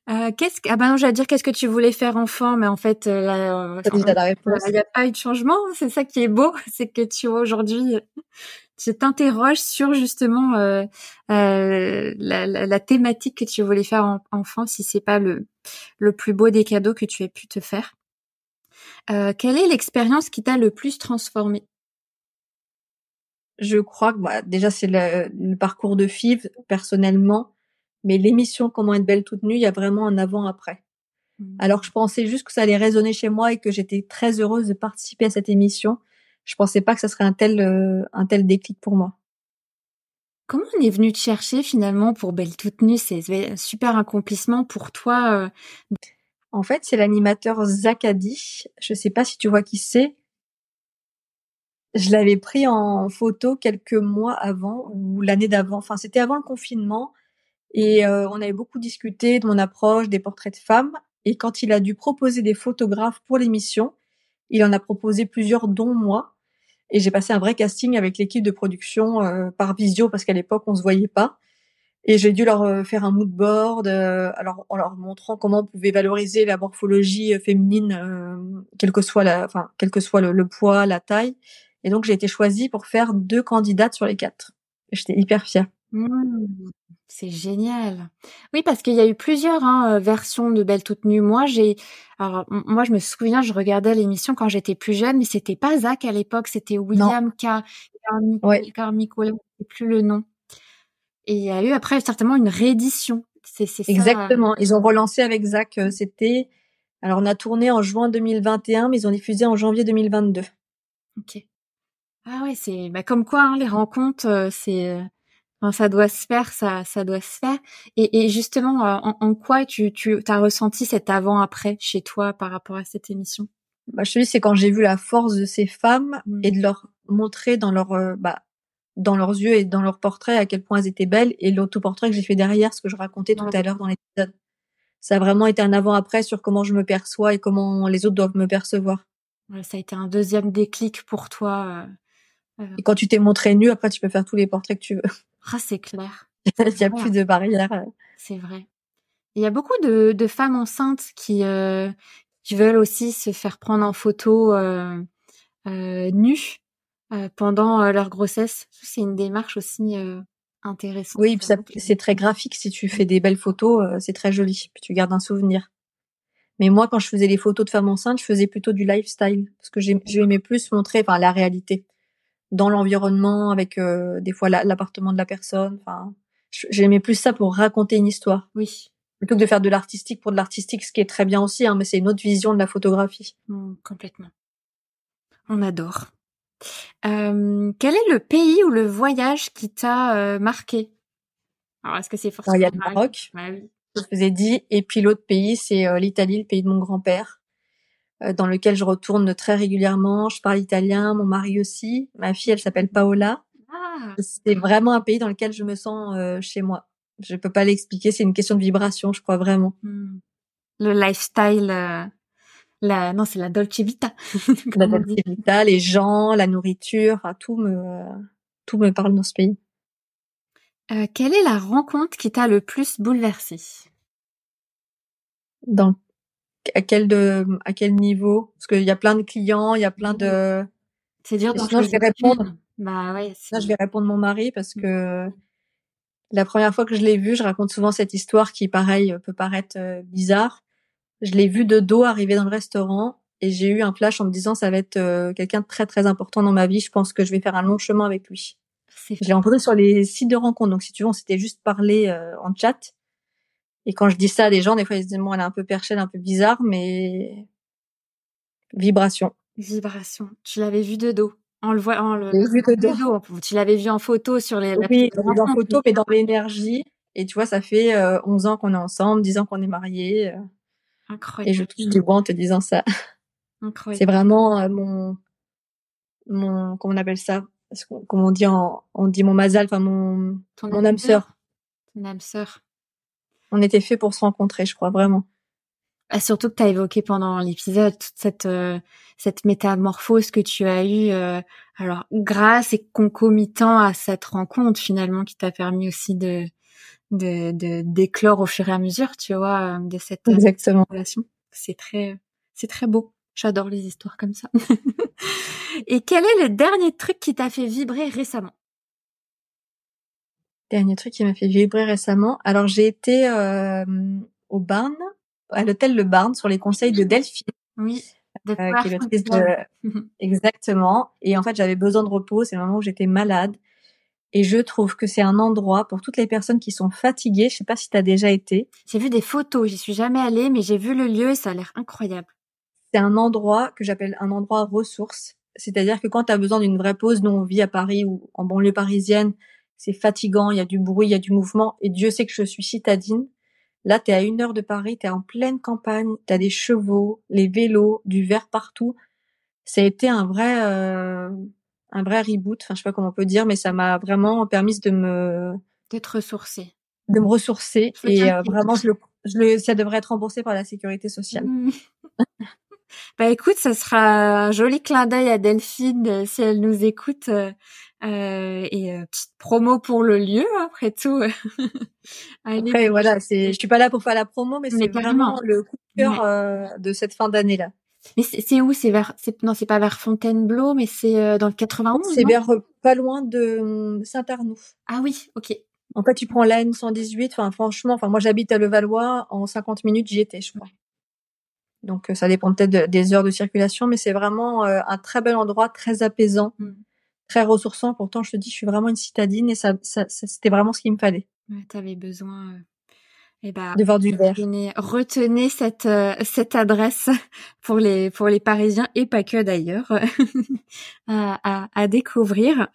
Euh, qu'est-ce que... Ah ben non, j'allais dire qu'est-ce que tu voulais faire enfant, mais en fait, euh, là, euh, il n'y a pas eu de changement. C'est ça qui est beau, [laughs] c'est que tu vois aujourd'hui, tu t'interroges sur justement euh, euh, la, la, la, thématique que tu voulais faire en, enfant, si c'est pas le le plus beau des cadeaux que tu aies pu te faire. Euh, quelle est l'expérience qui t'a le plus transformé Je crois que bah, déjà c'est le, le, parcours de FIV personnellement mais l'émission Comment être belle toute nue, il y a vraiment un avant-après. Mmh. Alors que je pensais juste que ça allait résonner chez moi et que j'étais très heureuse de participer à cette émission. Je pensais pas que ça serait un tel, euh, un tel déclic pour moi. Comment on est venu te chercher finalement pour Belle toute nue? C'est un super accomplissement pour toi. Euh. En fait, c'est l'animateur Zakadi. Je sais pas si tu vois qui c'est. Je l'avais pris en photo quelques mois avant ou l'année d'avant. Enfin, c'était avant le confinement. Et euh, on avait beaucoup discuté de mon approche des portraits de femmes. Et quand il a dû proposer des photographes pour l'émission, il en a proposé plusieurs, dont moi. Et j'ai passé un vrai casting avec l'équipe de production euh, par visio parce qu'à l'époque on se voyait pas. Et j'ai dû leur euh, faire un mood board, alors en leur montrant comment on pouvait valoriser la morphologie féminine, quel que soit la, enfin quel que soit le, poids, la taille. Et donc j'ai été choisie pour faire deux candidates sur les quatre. J'étais hyper fière. Mmh. C'est génial. Oui, parce qu'il y a eu plusieurs hein, euh, versions de Belle toute nue. Moi, j'ai, alors moi, je me souviens, je regardais l'émission quand j'étais plus jeune, mais c'était pas Zach à l'époque, c'était William Car Carmicola, je sais plus le nom. Et il y a eu après certainement une réédition. C'est. Exactement. Ils ont relancé avec Zach. Euh, c'était, alors on a tourné en juin 2021, mais ils ont diffusé en janvier 2022. Ok. Ah ouais, c'est bah, comme quoi hein, les rencontres, euh, c'est ça doit se faire, ça, ça doit se faire. Et, et justement, euh, en, en, quoi tu, tu as ressenti cet avant-après chez toi par rapport à cette émission? Bah, Je te dis, c'est quand j'ai vu la force de ces femmes mmh. et de leur montrer dans leur, euh, bah, dans leurs yeux et dans leurs portraits à quel point elles étaient belles et l'autoportrait que j'ai fait derrière, ce que je racontais tout à l'heure dans l'épisode. ça a vraiment été un avant-après sur comment je me perçois et comment les autres doivent me percevoir. ça a été un deuxième déclic pour toi. Euh. Et quand tu t'es montré nu, après tu peux faire tous les portraits que tu veux. Ah, c'est clair. [laughs] Il n'y a plus de barrière. C'est vrai. Il y a beaucoup de, de femmes enceintes qui, euh, qui veulent aussi se faire prendre en photo euh, euh, nues euh, pendant leur grossesse. C'est une démarche aussi intéressante. Oui, c'est très graphique. Si tu fais des belles photos, c'est très joli. Puis tu gardes un souvenir. Mais moi, quand je faisais les photos de femmes enceintes, je faisais plutôt du lifestyle parce que j'aimais plus montrer, enfin, la réalité dans l'environnement avec des fois l'appartement de la personne. Enfin, j'aimais plus ça pour raconter une histoire. Oui plutôt que de faire de l'artistique pour de l'artistique, ce qui est très bien aussi, hein, mais c'est une autre vision de la photographie. Mmh, complètement. On adore. Euh, quel est le pays ou le voyage qui t'a euh, marqué? Alors, est-ce que c'est forcément Il y a le Maroc, oui. je vous ai dit, et puis l'autre pays, c'est euh, l'Italie, le pays de mon grand-père, euh, dans lequel je retourne très régulièrement. Je parle italien, mon mari aussi. Ma fille, elle s'appelle Paola. Ah. C'est vraiment un pays dans lequel je me sens chez moi. Je peux pas l'expliquer, c'est une question de vibration, je crois vraiment. Hmm. Le lifestyle, euh, la non, c'est la Dolce Vita. [laughs] la Dolce Vita, les gens, la nourriture, tout me tout me parle dans ce pays. Euh, quelle est la rencontre qui t'a le plus bouleversé Dans à quel de à quel niveau? Parce qu'il y a plein de clients, il y a plein de. C'est dur. Donc je vais répondre. Bah ouais. Là, je vais répondre mon mari parce que la première fois que je l'ai vu, je raconte souvent cette histoire qui, pareil, peut paraître euh, bizarre. Je l'ai vu de dos arriver dans le restaurant et j'ai eu un flash en me disant ça va être euh, quelqu'un de très très important dans ma vie. Je pense que je vais faire un long chemin avec lui. Je l'ai rencontré sur les sites de rencontres. Donc si tu veux, on s'était juste parlé euh, en chat. Et quand je dis ça à des gens, des fois ils se disent bon, elle est un peu perchée, elle est un peu bizarre, mais vibration. Vibration. Tu l'avais vu de dos. En le voit, le, vu de Tu l'avais vu en photo sur les. Oui, en photo, mais dans l'énergie. Et tu vois, ça fait 11 euh, ans qu'on est ensemble, 10 ans qu'on est mariés. Euh. Incroyable. Et je touche du bois en te disant ça. Incroyable. C'est vraiment euh, mon, mon, comment on appelle ça? Comme on dit en, on dit mon mazal, enfin mon, mon âme sœur. Ton âme sœur. On était fait pour se rencontrer, je crois vraiment. Ah, surtout que tu as évoqué pendant l'épisode toute cette euh, cette métamorphose que tu as eue euh, alors grâce et concomitant à cette rencontre finalement qui t'a permis aussi de de d'éclore au fur et à mesure tu vois euh, de cette relation. C'est très c'est très beau. J'adore les histoires comme ça. [laughs] Et quel est le dernier truc qui t'a fait vibrer récemment? Dernier truc qui m'a fait vibrer récemment alors j'ai été au Barn à l'hôtel Le Barn sur les conseils de Delphine. Oui. Euh, qui est de... Exactement. Et en fait, j'avais besoin de repos. C'est le moment où j'étais malade. Et je trouve que c'est un endroit pour toutes les personnes qui sont fatiguées. Je sais pas si tu as déjà été. J'ai vu des photos. J'y suis jamais allée, mais j'ai vu le lieu et ça a l'air incroyable. C'est un endroit que j'appelle un endroit ressource. C'est-à-dire que quand tu as besoin d'une vraie pause, nous on vit à Paris ou en banlieue parisienne, c'est fatigant, il y a du bruit, il y a du mouvement. Et Dieu sait que je suis citadine. Là, tu es à une heure de Paris, tu es en pleine campagne, tu as des chevaux, les vélos, du verre partout. Ça a été un vrai, euh, un vrai reboot, enfin je sais pas comment on peut dire, mais ça m'a vraiment permis de me... D'être ressourcée. De me ressourcer. Et euh, vraiment, je le, je le, ça devrait être remboursé par la sécurité sociale. Mmh. [laughs] bah écoute, ça sera un joli clin d'œil à Delphine euh, si elle nous écoute. Euh, et euh, petite promo pour le lieu après tout. [laughs] après voilà, c'est je suis pas là pour faire la promo, mais, c'est vraiment le coup de cœur euh, de cette fin d'année là. Mais c'est où? C'est vers non, c'est pas vers Fontainebleau, mais c'est dans le 91. C'est vers pas loin de Saint-Arnoux. Ah oui, ok. En fait, tu prends la N118. Enfin, franchement, enfin moi j'habite à Levallois. En 50 minutes, j'y étais, je crois. Donc ça dépend peut-être des heures de circulation, mais c'est vraiment un très bel endroit, très apaisant. Mmh très ressourçant. Pourtant, je te dis, je suis vraiment une citadine et ça, ça, c'était vraiment ce qu'il me fallait. Ouais, T'avais besoin. Et bah, de voir du verre. Retenez, retenez cette euh, cette adresse [laughs] pour les pour les Parisiens et pas que d'ailleurs [laughs] à, à, à, découvrir.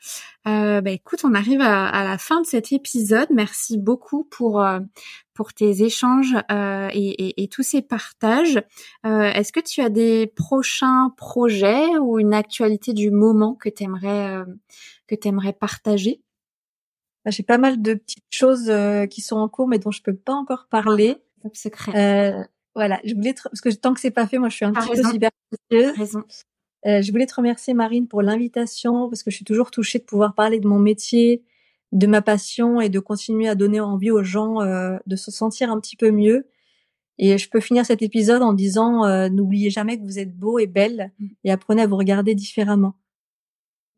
Euh, bah écoute, on arrive à, à, la fin de cet épisode. Merci beaucoup pour euh, pour tes échanges euh, et, et, et, tous ces partages. Euh, Est-ce que tu as des prochains projets ou une actualité du moment que t'aimerais euh, que t'aimerais partager? J'ai pas mal de petites choses euh, qui sont en cours mais dont je peux pas encore parler. Top secret. Euh, voilà, je voulais te... parce que tant que c'est pas fait, moi je suis un petit peu superstitieuse. Raison. Euh, je voulais te remercier Marine pour l'invitation parce que je suis toujours touchée de pouvoir parler de mon métier, de ma passion et de continuer à donner envie aux gens euh, de se sentir un petit peu mieux. Et je peux finir cet épisode en disant euh, n'oubliez jamais que vous êtes beau et belle mm. et apprenez à vous regarder différemment.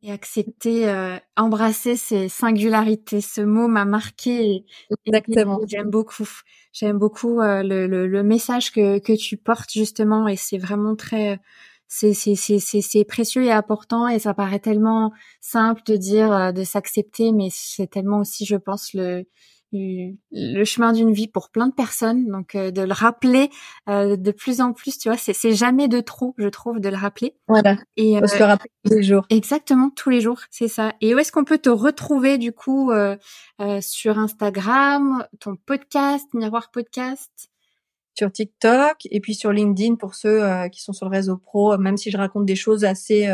Et accepter, euh, embrasser ces singularités. Ce mot m'a marqué. Exactement. J'aime beaucoup. J'aime beaucoup euh, le, le, le, message que, que tu portes justement et c'est vraiment très c'est c'est c'est c'est précieux et important et ça paraît tellement simple de dire de s'accepter mais c'est tellement aussi je pense le le chemin d'une vie pour plein de personnes. Donc euh, de le rappeler euh, de plus en plus, tu vois, c'est jamais de trop, je trouve, de le rappeler. Voilà. Et euh, se le rappeler tous les jours. Exactement, tous les jours, c'est ça. Et où est-ce qu'on peut te retrouver du coup euh, sur Instagram, ton podcast, Miroir Podcast? Sur TikTok et puis sur LinkedIn pour ceux qui sont sur le réseau pro, même si je raconte des choses assez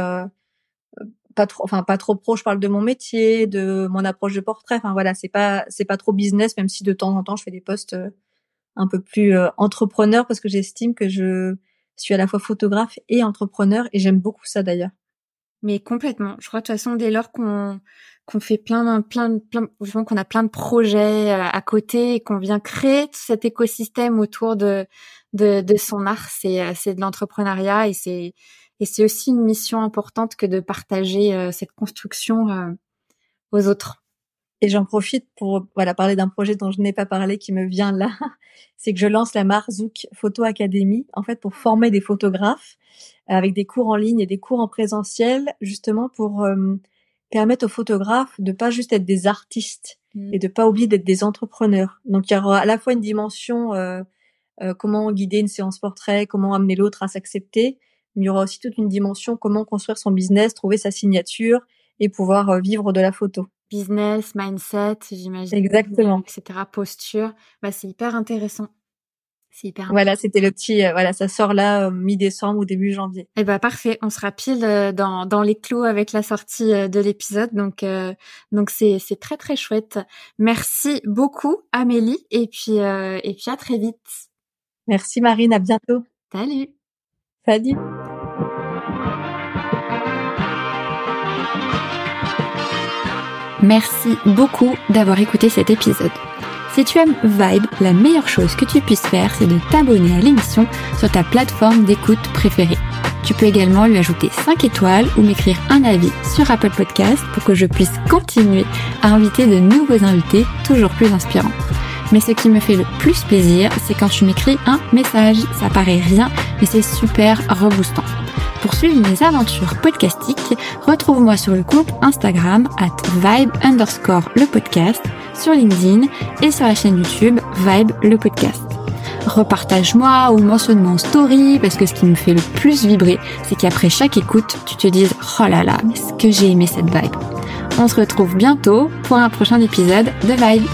pas trop, enfin pas trop pro. Je parle de mon métier, de mon approche de portrait. Enfin voilà, c'est pas c'est pas trop business, même si de temps en temps je fais des posts euh, un peu plus euh, entrepreneur parce que j'estime que je suis à la fois photographe et entrepreneur et j'aime beaucoup ça d'ailleurs. Mais complètement. Je crois de toute façon dès lors qu'on qu'on fait plein plein plein qu'on a plein de projets euh, à côté et qu'on vient créer cet écosystème autour de de, de son art, c'est c'est de l'entrepreneuriat et c'est et c'est aussi une mission importante que de partager euh, cette construction euh, aux autres. Et j'en profite pour voilà parler d'un projet dont je n'ai pas parlé qui me vient là, [laughs] c'est que je lance la Marzouk Photo Academy en fait pour former des photographes avec des cours en ligne et des cours en présentiel justement pour euh, permettre aux photographes de pas juste être des artistes mmh. et de pas oublier d'être des entrepreneurs. Donc il y aura à la fois une dimension euh, comment guider une séance portrait, comment amener l'autre à s'accepter, il y aura aussi toute une dimension comment construire son business, trouver sa signature et pouvoir euh, vivre de la photo. Business, mindset, j'imagine. Exactement. Etc. Posture. Bah, c'est hyper intéressant. C'est hyper. Voilà, c'était le petit. Euh, voilà, ça sort là euh, mi-décembre ou début janvier. Eh ben parfait. On sera pile dans dans les clous avec la sortie de l'épisode. Donc donc c'est c'est très très chouette. Merci beaucoup Amélie et puis et puis à très vite. Merci Marine. À bientôt. Salut. Salut. Merci beaucoup d'avoir écouté cet épisode. Si tu aimes Vibe, la meilleure chose que tu puisses faire, c'est de t'abonner à l'émission sur ta plateforme d'écoute préférée. Tu peux également lui ajouter 5 étoiles ou m'écrire un avis sur Apple Podcast pour que je puisse continuer à inviter de nouveaux invités toujours plus inspirants. Mais ce qui me fait le plus plaisir, c'est quand tu m'écris un message. Ça paraît rien, mais c'est super reboostant. Pour suivre mes aventures podcastiques, retrouve-moi sur le compte Instagram at vibe underscore le podcast, sur LinkedIn et sur la chaîne YouTube Vibe le podcast. Repartage-moi ou mentionne-moi en story parce que ce qui me fait le plus vibrer, c'est qu'après chaque écoute, tu te dises oh là là, mais ce que j'ai aimé cette vibe. On se retrouve bientôt pour un prochain épisode de Vibe.